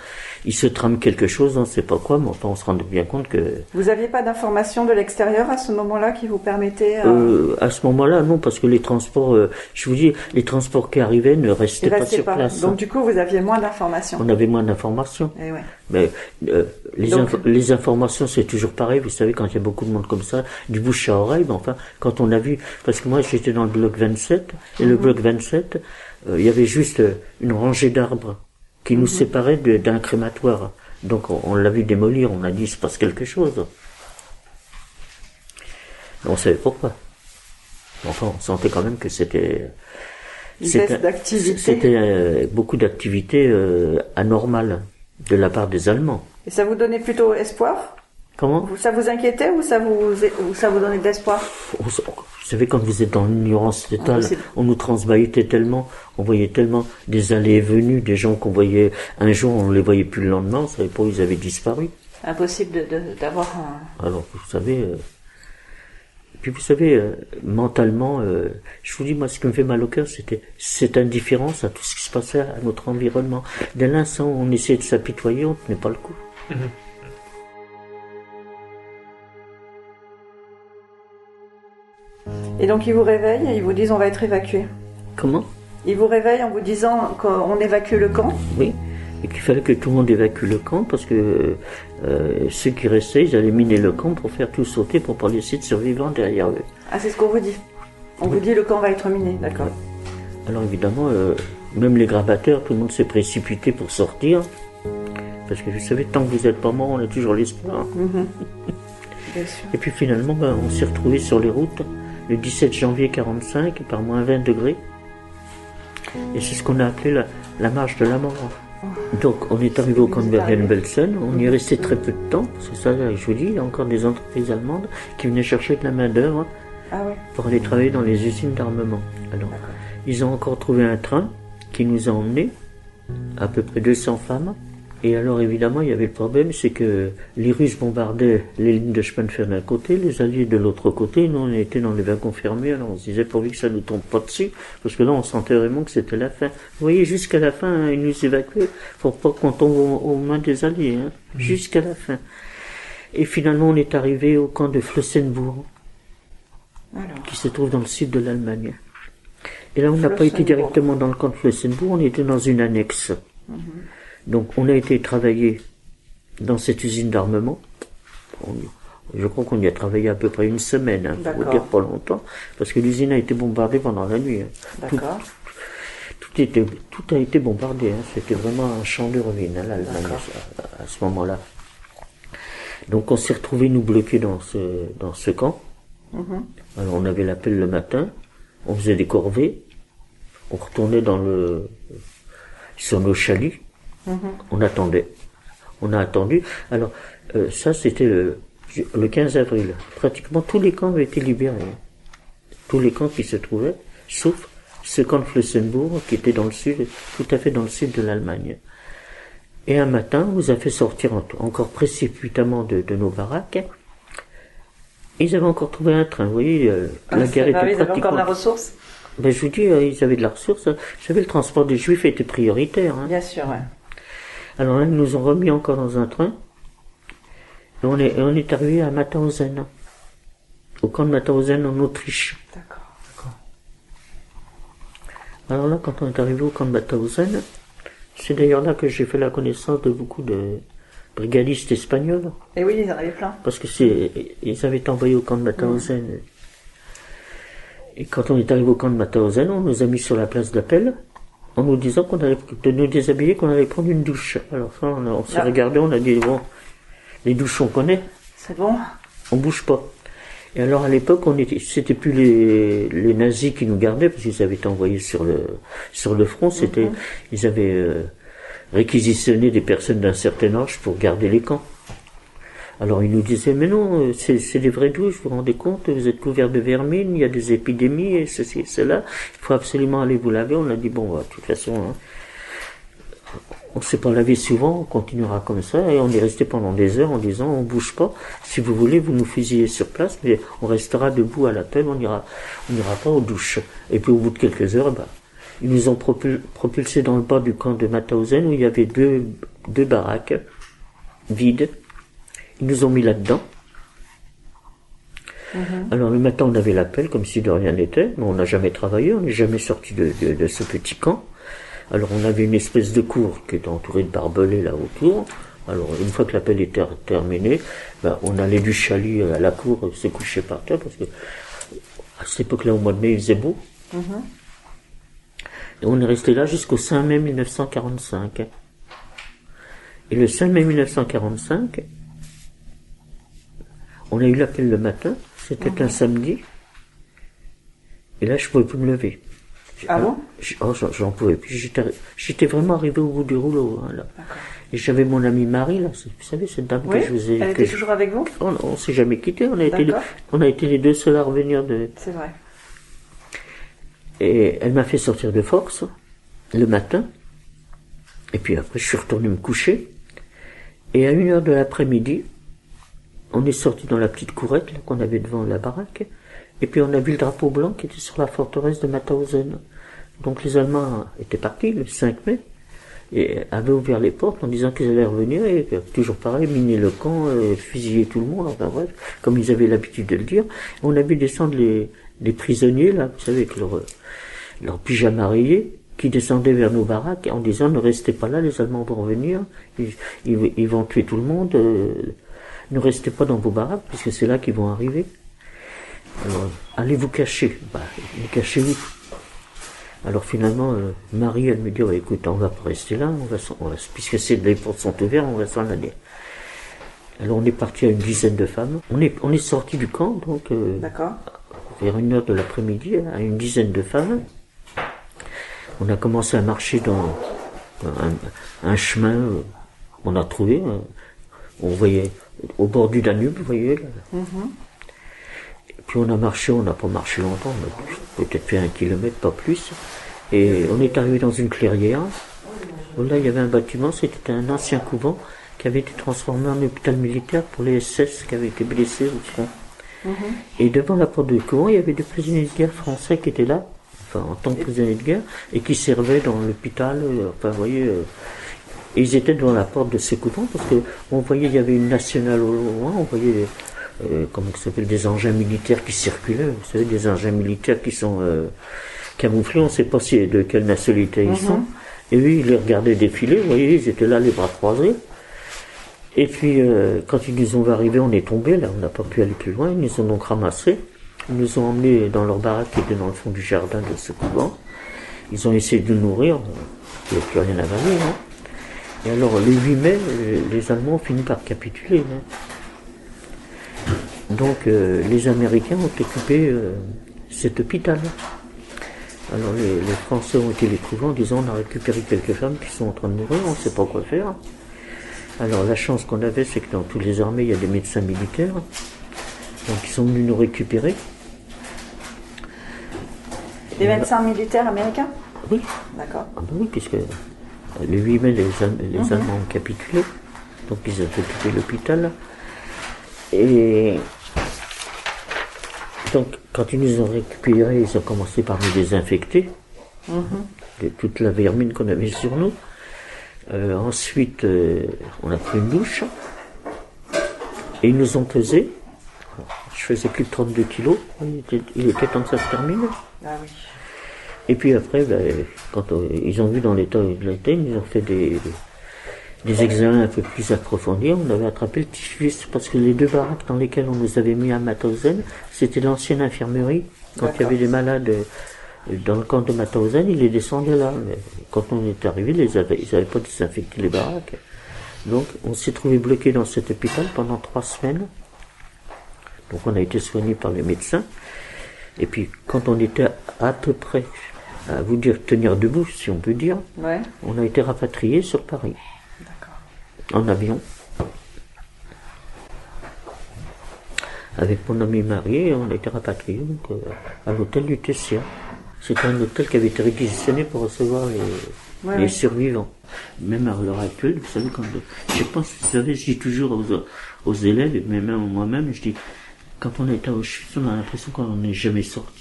il se trame quelque chose, on ne sait pas quoi, mais enfin on se rendait bien compte que vous aviez pas d'informations de l'extérieur à ce moment-là qui vous permettait euh, Euh, à ce moment-là, non, parce que les transports, euh, je vous dis, les transports qui arrivaient ne restaient pas sur pas. place. Donc du coup, vous aviez moins d'informations. On avait moins d'informations. Eh ouais. Mais euh, les, Donc- les informations, c'est toujours pareil. Vous savez, quand il y a beaucoup de monde comme ça, du bouche à oreille, mais enfin, quand on a vu, parce que moi j'étais dans le bloc 27, et Mhm. le bloc 27, euh, il y avait juste euh, une rangée d'arbres qui Mhm. nous séparait de- d'un crématoire. Donc on, on l'a vu démolir, on a dit il se passe quelque chose. On savait pourquoi. Enfin, on sentait quand même que c'était. C'était euh, beaucoup d'activités euh, anormales de la part des Allemands. Et ça vous donnait plutôt espoir? Comment Vous- Ça vous inquiétait ou ça vous, ou ça vous donnait de l'espoir Vous savez, quand vous êtes dans l'ignorance totale, Impossible. on nous transbahutait tellement, on voyait tellement des allées et venues, des gens qu'on voyait un jour, on les voyait plus le lendemain, on savait pas où ils avaient disparu. Impossible de- de- d'avoir un... Alors, vous savez, euh, puis vous savez, euh, mentalement, euh, je vous dis, moi, ce qui me fait mal au cœur, c'était cette indifférence à tout ce qui se passait à notre environnement. Dès l'instant où on essayait de s'apitoyer, on tenait pas le coup. Et donc ils vous réveillent et ils vous disent on va être évacué. Comment? Ils vous réveillent en vous disant qu'on évacue le camp. Oui, et qu'il fallait que tout le monde évacue le camp parce que euh, ceux qui restaient, ils allaient miner le camp pour faire tout sauter pour pas laisser de survivants derrière eux. Ah c'est ce qu'on vous dit. On vous dit le camp va être miné, d'accord. Alors évidemment, euh, même les grabataires, tout le monde s'est précipité pour sortir. Parce que vous savez, tant que vous n'êtes pas mort, on a toujours l'espoir. <laughs> Bien sûr. Et puis finalement, ben, on s'est retrouvés sur les routes le 17 janvier 45 par moins 20 degrés. Et c'est ce qu'on a appelé la, la marche de la mort. Donc on est arrivé au camp de Bergen-Belsen, on y est resté très peu de temps, que ça, je vous dis, il y a encore des entreprises allemandes qui venaient chercher de la main d'œuvre Ah ouais. pour aller travailler dans les usines d'armement. Alors, ils ont encore trouvé un train qui nous a emmenés, à peu près 200 femmes. Et alors, évidemment, il y avait le problème, c'est que les Russes bombardaient les lignes de chemin de fer d'un côté, les Alliés de l'autre côté. Nous, on était dans les wagons fermés, alors on se disait pourvu que ça nous tombe pas dessus, parce que là, on sentait vraiment que c'était la fin. Vous voyez, jusqu'à la fin, hein, ils nous évacuaient pour pas qu'on tombe aux, aux mains des Alliés, hein, jusqu'à la fin. Et finalement, on est arrivé au camp de Flossenbourg Alors. qui se trouve dans le sud de l'Allemagne. Et là, on n'a pas été directement dans le camp de Flossenbourg, on était dans une annexe. Donc, on a été travailler dans cette usine d'armement. Je crois qu'on y a travaillé à peu près une semaine, hein, pour dire pas longtemps, parce que l'usine a été bombardée pendant la nuit. hein. Tout, D'accord. tout, était, tout a été bombardé. hein. C'était vraiment un champ de ruines, hein, l'Allemagne, à, à ce moment-là. Donc, on s'est retrouvés, nous, bloqués dans ce, dans ce camp. Alors on avait l'appel le matin, on faisait des corvées, on retournait dans le sur nos chalets, on attendait. On a attendu. Alors euh, ça c'était le, le 15 avril. Pratiquement tous les camps avaient été libérés. Tous les camps qui se trouvaient, sauf ce camp de Flossenbourg qui était dans le sud, tout à fait dans le sud de l'Allemagne. Et un matin, on nous a fait sortir en- encore précipitamment de, de nos baraques. Ils avaient encore trouvé un train, vous voyez, euh, la Ah, guerre bah oui, était ils avaient encore de la pratiquement... ressource? Ben, je vous dis, euh, ils avaient de la ressource. Vous savez, le transport des juifs était prioritaire. hein. Bien sûr, ouais. Alors là, ils nous ont remis encore dans un train. Et on est, et on est arrivé à Mauthausen, au camp de Mauthausen en Autriche. D'accord. Alors là, quand on est arrivé au camp de Mauthausen, c'est d'ailleurs là que j'ai fait la connaissance de beaucoup de brigadistes espagnols. Et oui, ils en avaient plein. Parce que c'est, ils avaient été envoyés au camp de Mauthausen. Et quand on est arrivé au camp de Mauthausen, on nous a mis sur la place d'appel. En nous disant qu'on allait de nous déshabiller, qu'on allait prendre une douche. Alors ça, on, s'est Ah. regardé, on a dit bon, les douches on connaît, C'est bon? On bouge pas. Et alors à l'époque, on était, c'était plus les, les nazis qui nous gardaient parce qu'ils avaient été envoyés sur le sur le front. C'était, Mhm. ils avaient euh, réquisitionné des personnes d'un certain âge pour garder les camps. Alors ils nous disaient mais non, euh, c'est des vraies douches. Vous vous rendez compte Vous êtes couverts de vermine, il y a des épidémies et ceci et cela. Il faut absolument aller vous laver. On a dit bon, bah, de toute façon. hein, on ne s'est pas lavé souvent, on continuera comme ça, et on est resté pendant des heures en disant on bouge pas. Si vous voulez, vous nous fusillez sur place, mais on restera debout à l'appel, on ira, on n'ira pas aux douches. Et puis au bout de quelques heures, bah, ils nous ont propul- propulsés dans le bas du camp de Mauthausen où il y avait deux, deux baraques vides. Ils nous ont mis là-dedans. Alors le matin, on avait l'appel comme si de rien n'était, mais on n'a jamais travaillé, on n'est jamais sorti de, de- de ce petit camp. Alors on avait une espèce de cour qui était entourée de barbelés là autour. Alors une fois que l'appel était terminé, ben, on allait du chalut à la cour se coucher par terre parce que à cette époque-là, au mois de mai, il faisait beau. Et on est resté là jusqu'au 5 mai 1945. Et le 5 mai 1945, on a eu l'appel le matin, c'était un samedi. Et là, je pouvais plus me lever. Ah bon? J- oh, j'en- pouvais plus. J'étais vraiment arrivé au bout du rouleau. hein, là. Et j'avais mon amie Marie, là, vous savez, cette dame Oui que je vous ai... Elle était je- toujours avec vous? On, on s'est jamais quitté. On a été, les, on a été les deux seuls à revenir de. C'est vrai. Et elle m'a fait sortir de force le matin. Et puis après, je suis retourné me coucher. Et à une heure de l'après-midi, on est sorti dans la petite courette qu'on avait devant la baraque. Et puis on a vu le drapeau blanc qui était sur la forteresse de Mauthausen. Donc les Allemands étaient partis le 5 mai et avaient ouvert les portes en disant qu'ils allaient revenir et toujours pareil, miner le camp, euh, fusiller tout le monde, enfin bref, comme ils avaient l'habitude de le dire. On a vu descendre les, les prisonniers, là, vous savez, avec leur, leur pyjama rayé, qui descendaient vers nos baraques en disant ne restez pas là, les Allemands vont revenir, ils, ils- ils vont tuer tout le monde, euh, ne restez pas dans vos baraques, puisque c'est là qu'ils vont arriver. Alors, allez vous cacher. Bah, cachez-vous. Alors finalement, euh, Marie, elle me dit, écoute, on va pas rester là, on va, s'en- on va- puisque c'est les portes sont ouvertes, on va s'en aller. Alors on est parti à une dizaine de femmes. On est, on est sorti du camp, donc euh, vers une heure de l'après-midi, à une dizaine de femmes. On a commencé à marcher dans un, un chemin. euh, on a trouvé, euh, on voyait au bord du Danube, vous voyez. là. Et puis on a marché, on n'a pas marché longtemps, on a peut-être fait un kilomètre, pas plus. Et on est arrivé dans une clairière. où Là, il y avait un bâtiment, c'était un ancien couvent qui avait été transformé en hôpital militaire pour les SS qui avaient été blessés au front. Et devant la porte du couvent, il y avait des prisonniers de guerre français qui étaient là, enfin en tant que prisonniers de guerre, et qui servaient dans l'hôpital, euh, enfin vous voyez, euh, et ils étaient devant la porte de couvents parce que on voyait, il y avait une nationale au loin, on voyait, euh, comment ça s'appelle, des engins militaires qui circulaient, vous savez, des engins militaires qui sont euh, camouflés, on ne sait pas si, de quelle nationalité ils sont. Et oui, ils les regardaient défiler, vous voyez, ils étaient là les bras croisés. Et puis, euh, quand ils nous ont arrivés, on est tombé, là, on n'a pas pu aller plus loin. Ils nous ont donc ramassés. Ils nous ont emmenés dans leur baraque qui était dans le fond du jardin de ce couvent. Ils ont essayé de nous nourrir. Il n'y a plus rien à avaler. Hein. Et alors, le 8 mai, les Allemands ont fini par capituler. hein. Donc, euh, les Américains ont occupé euh, cet hôpital. Alors, les, les Français ont été les trouver en disant on a récupéré quelques femmes qui sont en train de mourir, on ne sait pas quoi faire. Alors la chance qu'on avait, c'est que dans toutes les armées, il y a des médecins militaires. Donc ils sont venus nous récupérer. Des médecins militaires américains? Oui, D'accord. ah ben oui, puisque le 8 mai, les, les Allemands ont capitulé. Donc ils ont occupé l'hôpital. Et donc quand ils nous ont récupérés, ils ont commencé par nous désinfecter de toute la vermine qu'on avait sur nous. Euh, ensuite, euh, on a pris une douche. Et ils nous ont pesé. Je faisais plus de 32 kilos. Il était, il était temps que ça se termine. Ah oui. Et puis après, ben, quand euh, ils ont vu dans l'état où il était, ils ont fait des, des examens un peu plus approfondis. On avait attrapé le typhus parce que les deux baraques dans lesquelles on nous avait mis à Mauthausen, c'était l'ancienne infirmerie. Quand il y avait des malades dans le camp de Mauthausen, il est descendu là. Mais quand on est arrivé, ils n'avaient pas désinfecté les baraques. Donc, on s'est trouvé bloqué dans cet hôpital pendant trois semaines. Donc, on a été soigné par les médecins. Et puis, quand on était à peu près, à vous dire, tenir debout, si on peut dire, on a été rapatrié sur Paris. En avion. Avec mon ami marié, on a été rapatrié donc, euh, à l'hôtel du Tessia. C'est un hôtel qui avait été réquisitionné pour recevoir les, survivants. Même à l'heure actuelle, vous savez, quand je pense, vous savez, je dis toujours aux, élèves, mais même moi-même, je dis, quand on est à Auschwitz, on a l'impression qu'on n'est jamais sorti.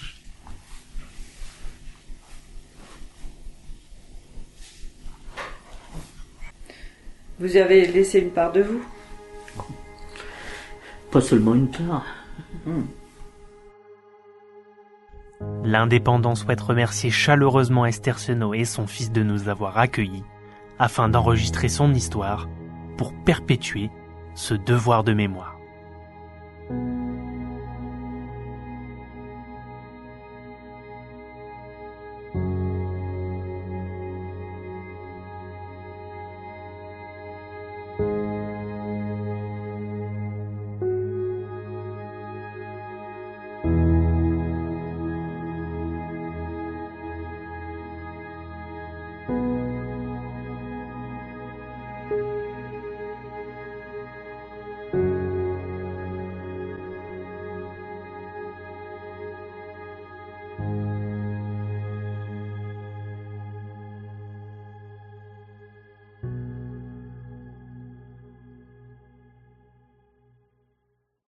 Vous avez laissé une part de vous Pas seulement une part. Hmm. L'Indépendant souhaite remercier chaleureusement Esther Seno et son fils de nous avoir accueillis afin d'enregistrer son histoire pour perpétuer ce devoir de mémoire.